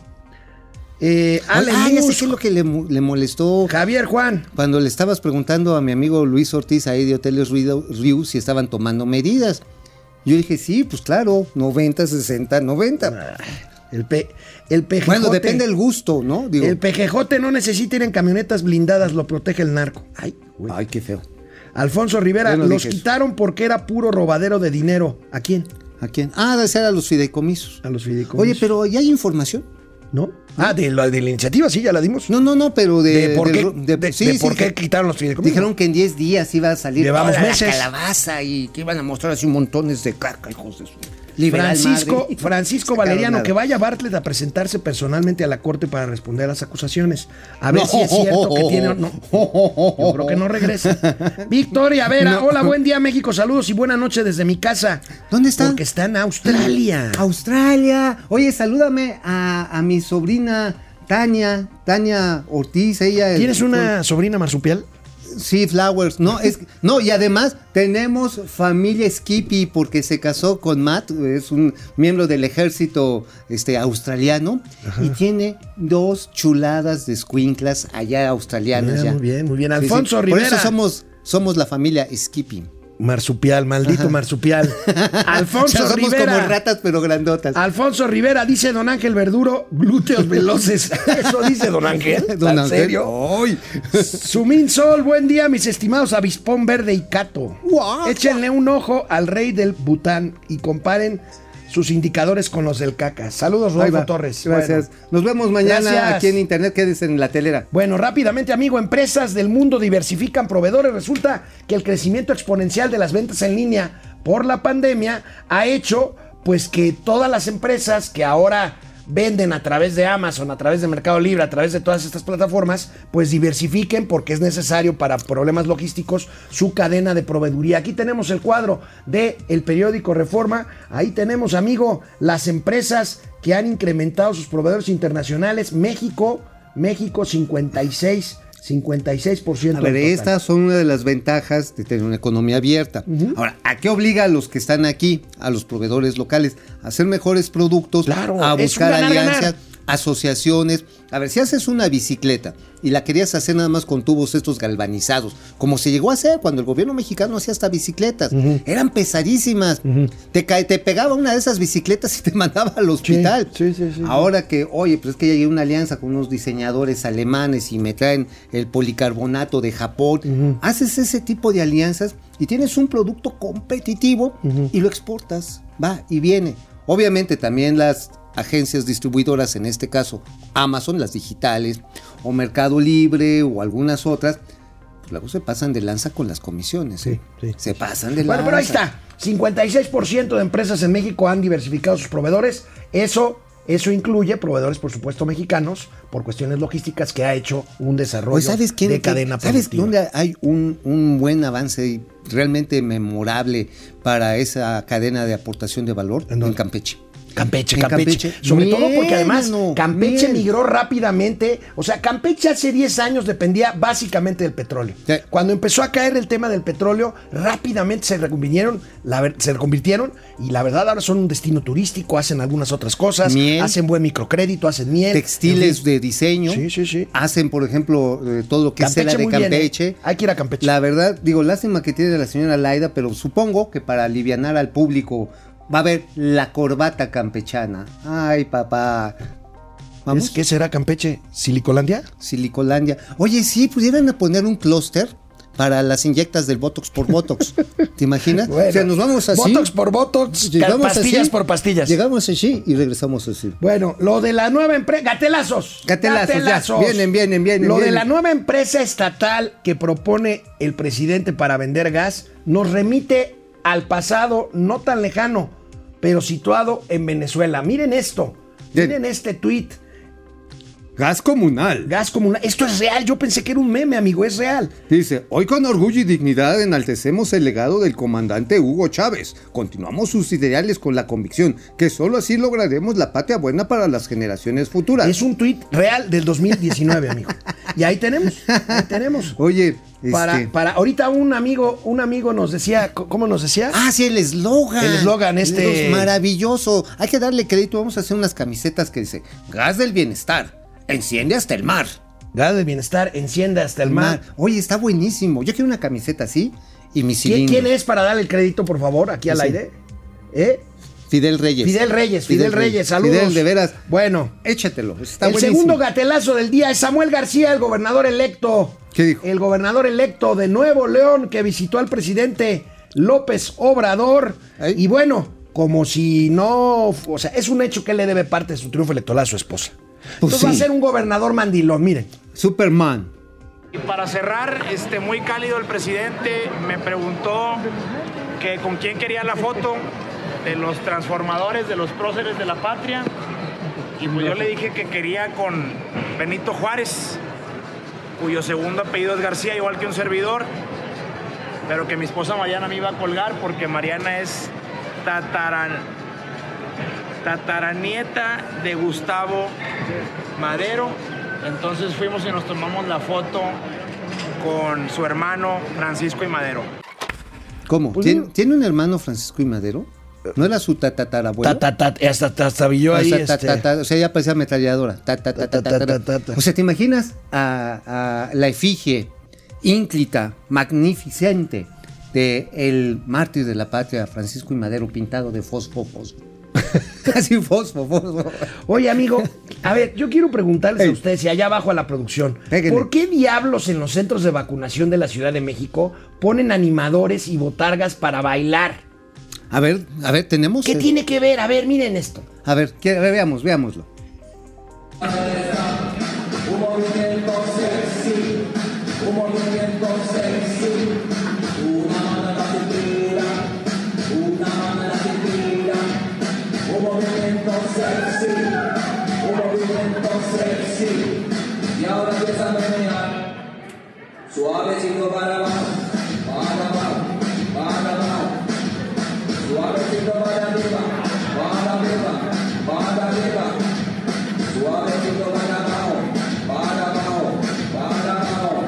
Eh, Ale Ah, ya sé Luz, qué es lo que le, mo- le molestó Javier Juan. cuando le estabas preguntando a mi amigo Luis Ortiz ahí de Hoteles Riu si estaban tomando medidas. Yo dije, sí, pues claro, 90, 60, 90. El, pe, el PGJ. bueno, depende del gusto, ¿no? Digo, El PGJ no necesita ir en camionetas blindadas, lo protege el narco. Ay, güey. ay, qué feo. Alfonso Rivera, no los eso. quitaron porque era puro robadero de dinero. ¿A quién? ¿A quién? Ah, de ser a los fideicomisos. A los fideicomisos. Oye, pero ¿ya hay información? ¿No? Ah, de la, de la iniciativa, sí, ya la dimos. No, no, no, pero de... ¿De por qué, ro- de- de- sí, de sí, por qué quitaron los fideicomisos? Dijeron que en 10 días iba a salir Llevamos toda meses. la calabaza y que iban a mostrar así montones de caca, hijos de su... liberal Francisco. Francisco Valeriano, que vaya Bartlett a presentarse personalmente a la corte para responder a las acusaciones. A ver si es cierto que tiene. No, yo creo que no regresa. *laughs* Victoria Vera, hola, buen día México, saludos y buena noche desde mi casa. ¿Dónde está? Porque está en Australia. *gasps* Australia. Oye, salúdame a, a mi sobrina Tania, Tania Ortiz, ella... ¿Tienes una sobrina marsupial? Sí, Flowers. No, es, no, y además tenemos familia Skippy porque se casó con Matt, es un miembro del ejército este, australiano y tiene dos chuladas de squinklas allá australianas. Mira, ya. muy bien, muy bien. Sí, sí. Alfonso Por Rivera. eso somos, somos la familia Skippy. Marsupial, maldito marsupial. *laughs* Alfonso O sea, somos Rivera. como ratas pero grandotas. Alfonso Rivera, dice Don Ángel Verduro, glúteos veloces. *laughs* Eso dice Don Ángel. Don ¿En serio? ¡Ay! *laughs* Sumín Sol, buen día, mis estimados avispón verde y cato. Guau. Échenle un ojo al rey del Bután y comparen sus indicadores con los del caca. Saludos, Rodolfo. Torres. Gracias. Bueno. Nos vemos mañana Gracias. aquí en internet. Quédense en la telera. Bueno, rápidamente, amigo, empresas del mundo diversifican proveedores. Resulta que el crecimiento exponencial de las ventas en línea por la pandemia ha hecho pues que todas las empresas que ahora venden a través de Amazon, a través de Mercado Libre, a través de todas estas plataformas, pues diversifiquen porque es necesario para problemas logísticos su cadena de proveeduría. Aquí tenemos el cuadro de el periódico Reforma. Ahí tenemos, amigo, las empresas que han incrementado sus proveedores internacionales. México, México 56, 56%. A ver, estas son una de las ventajas de tener una economía abierta. Ahora, ¿a qué obliga a los que están aquí, a los proveedores locales, a hacer mejores productos, Claro, a buscar ganar, alianzas, ganar. Asociaciones? A ver, si haces una bicicleta y la querías hacer nada más con tubos estos galvanizados, como se llegó a hacer cuando el gobierno mexicano hacía hasta bicicletas, eran pesadísimas. te, te pegaba una de esas bicicletas y te *laughs* mandaba al hospital. sí, sí, sí. Ahora que, oye, pues es que ya hay una alianza con unos diseñadores alemanes y me traen el policarbonato de Japón. Haces ese tipo de alianzas y tienes un producto competitivo y lo exportas. Va y viene. Obviamente también las agencias distribuidoras, en este caso Amazon, las digitales, o Mercado Libre o algunas otras, pues luego se pasan de lanza con las comisiones. ¿eh? Sí, sí. Se pasan de Bueno, lanza. pero ahí está. 56% de empresas en México han diversificado sus proveedores. Eso, eso incluye proveedores, por supuesto, mexicanos, por cuestiones logísticas, que ha hecho un desarrollo Pues, ¿sabes quién, de cadena ¿Sabes productiva. dónde hay un, un buen avance y realmente memorable para esa cadena de aportación de valor? ¿En dónde? Campeche. Campeche, Campeche. Campeche. Sobre todo porque además Campeche miel. migró rápidamente. O sea, Campeche hace 10 años dependía básicamente del petróleo. Sí. Cuando empezó a caer el tema del petróleo, rápidamente se reconvirtieron, la se reconvirtieron y la verdad ahora son un destino turístico, hacen algunas otras cosas, Miel. hacen buen microcrédito, hacen miel. Textiles de diseño. Sí, sí, sí. Hacen, por ejemplo, eh, todo lo que es Campeche tela de bien, ¿eh? Campeche. Hay que ir a Campeche. La verdad, digo, lástima que tiene la señora Laida, pero supongo que para alivianar al público va a haber la corbata campechana. Ay, papá. Vamos. ¿Es- ¿Qué será Campeche? ¿Silicolandia? Silicolandia. Oye, sí, pudieran a poner un clúster para las inyectas del Botox por Botox. ¿Te imaginas? Bueno, o sea, nos vamos así. Botox por Botox, llegamos pastillas así, por pastillas. Llegamos así y regresamos así. Bueno, lo de la nueva empresa. Gatelazos. Gatelazos, ya. Vienen, vienen, vienen, Lo de la nueva empresa estatal que propone el presidente para vender gas nos remite al pasado no tan lejano, pero situado en Venezuela. Miren esto. Miren este tweet. Gas comunal. Gas comunal. Esto es real. Yo pensé que era un meme, amigo. Es real. Dice, hoy con orgullo y dignidad enaltecemos el legado del comandante Hugo Chávez. Continuamos sus ideales con la convicción que solo así lograremos la patria buena para las generaciones futuras. Es un tweet real del 2019, amigo. Y ahí tenemos. Ahí tenemos. Oye, Para, este- para ahorita un amigo, un amigo nos decía, ¿cómo nos decía? Ah, sí, el eslogan. El eslogan, este- Es maravilloso. Hay que darle crédito. Vamos a hacer unas camisetas que dice, gas del bienestar. Enciende hasta el mar. Gas del bienestar, enciende hasta el mar. Oye, está buenísimo. Yo quiero una camiseta así y mi ¿Quién, cilindro. quién es para darle el crédito, por favor, aquí al Sí. aire? ¿Eh? Fidel Reyes. Fidel Reyes, Fidel, Reyes, saludos. Fidel, de veras. Bueno, Échatelo. Está el buenísimo. segundo gatelazo del día es Samuel García, el gobernador electo. ¿Qué dijo? El gobernador electo de Nuevo León que visitó al presidente López Obrador. Y bueno, como si no. O sea, es un hecho que él le debe parte de su triunfo electoral a su esposa. Pues Entonces va a sí. ser un gobernador mandilón, miren. Superman. Y para cerrar, este, muy cálido el presidente me preguntó que con quién quería la foto de los transformadores, de los próceres de la patria. Y pues yo le dije que quería con Benito Juárez, cuyo segundo apellido es García, igual que un servidor. Pero que mi esposa Mariana me iba a colgar porque Mariana es tataran, tataranieta de Gustavo Madero. Entonces fuimos y nos tomamos la foto con su hermano Francisco y Madero. ¿Cómo? Pues ¿Tiene, un hermano Francisco y Madero? ¿No era su tatatarabuelo? Ta, ta, ta, hasta, hasta, yo ahí. O sea, ta, este, o sea, ya parecía ametralladora. O sea, ¿te imaginas a, a la efigie ínclita, magnificente de el mártir de la patria, Francisco y Madero, pintado de fosfo, fosfo? *laughs* Así fosfo, fosfo. Oye, amigo, a ver, yo quiero preguntarles a ustedes y allá abajo a la producción. Péguenle. ¿Por qué diablos en los centros de vacunación de la Ciudad de México ponen animadores y botargas para bailar? A ver, a ver, tenemos. ¿Qué tiene que ver? A ver, miren esto. A ver, que- a ver, veamos, veámoslo. Suavecito para abajo, para abajo, para abajo. Suavecito para arriba, para arriba, para arriba. Suavecito para abajo, para abajo, para abajo.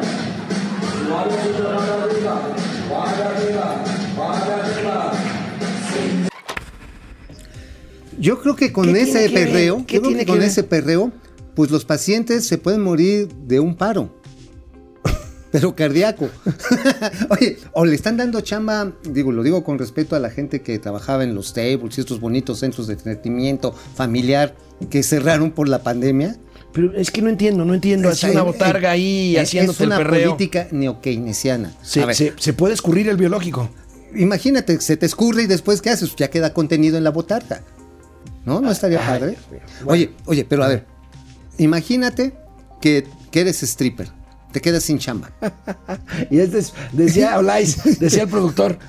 Suavecito para arriba, para arriba, para arriba. Yo creo que con ¿Qué tiene ese perreo, ¿Qué yo creo tiene que que con ver? ese perreo, pues los pacientes se pueden morir de un paro. Pero cardíaco. *laughs* Oye, o le están dando chamba, digo, lo digo con respeto a la gente que trabajaba en los tables y estos bonitos centros de entretenimiento familiar que cerraron por la pandemia. Pero es que no entiendo, no entiendo. Es- una botarga ahí haciéndote es una el perreo. política neokeynesiana. Se, puede escurrir el biológico. Imagínate, se te escurre y después ¿qué haces? Ya queda contenido en la botarga. ¿No? ¿No estaría Ay, padre? Oye, oye, pero a ver, imagínate que, que eres stripper, te quedas sin chamba. *laughs* Y este es, decía *laughs* Olais, decía el productor,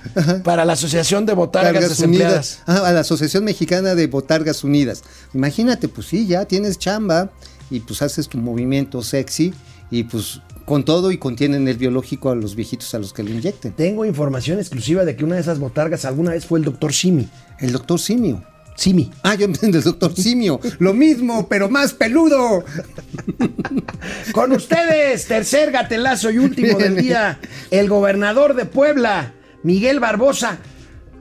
para la Asociación de Botargas Botargas Desempleadas. Unidas, ah, a la Asociación Mexicana de Botargas Unidas. Imagínate, pues sí, ya tienes chamba y pues haces tu movimiento sexy y pues con todo y contienen el biológico a los viejitos a los que lo inyecten. Tengo información exclusiva de que una de esas botargas alguna vez fue el doctor Simi. El doctor Simio. Simi. Ah, yo entiendo el doctor Simio. Lo mismo, pero más peludo. Con ustedes, tercer gatelazo y último del día, el gobernador de Puebla, Miguel Barbosa.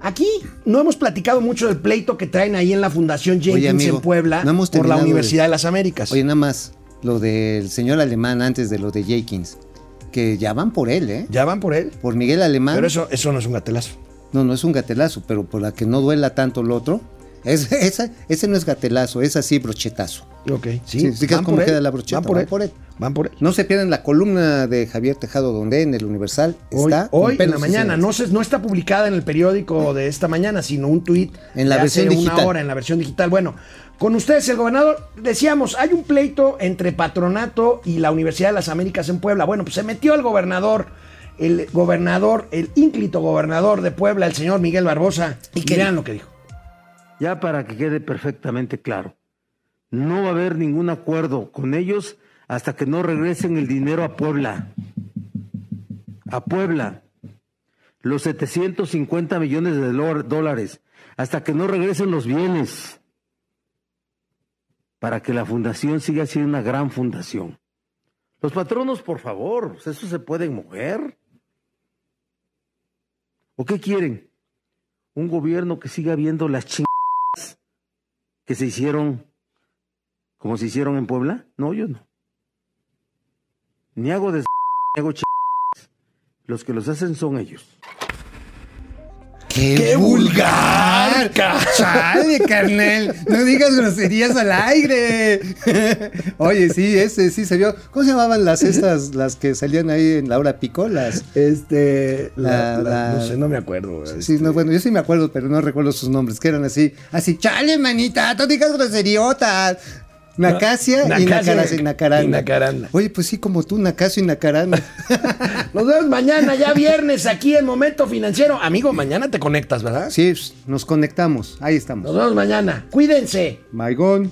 Aquí no hemos platicado mucho del pleito que traen ahí en la Fundación Jenkins amigo, en Puebla no hemos por la Universidad de- de las Américas. Oye, nada más, lo del señor alemán antes de lo de Jenkins. Que ya van por él, ¿eh? ¿Ya van por él? Por Miguel Alemán. Pero eso, eso no es un gatelazo. No, no es un gatelazo, pero por la que no duela tanto el otro. Es, *laughs* esa- ese no es gatelazo, es así brochetazo. Ok, sí. Sí, ¿sí van cómo por queda él, la brocheta? Van por Van él. por él. Van por él. No se pierdan la columna de Javier Tejado donde en el Universal Hoy, está. hoy en la mañana, no, se, no está publicada en el periódico de esta mañana, sino un tuit En la de versión hace digital. una hora en la versión digital. Bueno, con ustedes, el gobernador, decíamos, hay un pleito entre Patronato y la Universidad de las Américas en Puebla. Bueno, pues se metió el gobernador, el gobernador, el ínclito gobernador de Puebla, el señor Miguel Barbosa, y que vean lo que dijo. Ya para que quede perfectamente claro, no va a haber ningún acuerdo con ellos hasta que no regresen el dinero a Puebla. A Puebla. Los 750 millones de dólares. Hasta que no regresen los bienes. Para que la fundación siga siendo una gran fundación. Los patronos, por favor, pues eso se pueden mover. ¿O qué quieren? Un gobierno que siga viendo las chingadas que se hicieron como se hicieron en Puebla? No, yo no. Ni hago des... ni hago chingadas. Los que los hacen son ellos. ¡Qué, ¡Qué vulgar, ¡Chale, carnal! No digas groserías al aire. Oye, sí, ese sí se vio. ¿Cómo se llamaban las estas, las que salían ahí en la hora pico? Las. Este, La- la- la- la- no sé, no me acuerdo. Sí, no, bueno, yo sí me acuerdo, pero no recuerdo sus nombres, que eran así, así, chale, manita, no digas groseriotas. Nacasia y Nacaranda. y Nacaranda. Oye, pues sí, como tú, Nacasio y Nacaranda. *laughs* Nos vemos mañana, ya viernes, aquí en Momento Financiero. Amigo, mañana te conectas, ¿verdad? sí, nos conectamos, ahí estamos. Nos vemos mañana. Cuídense. Maigón.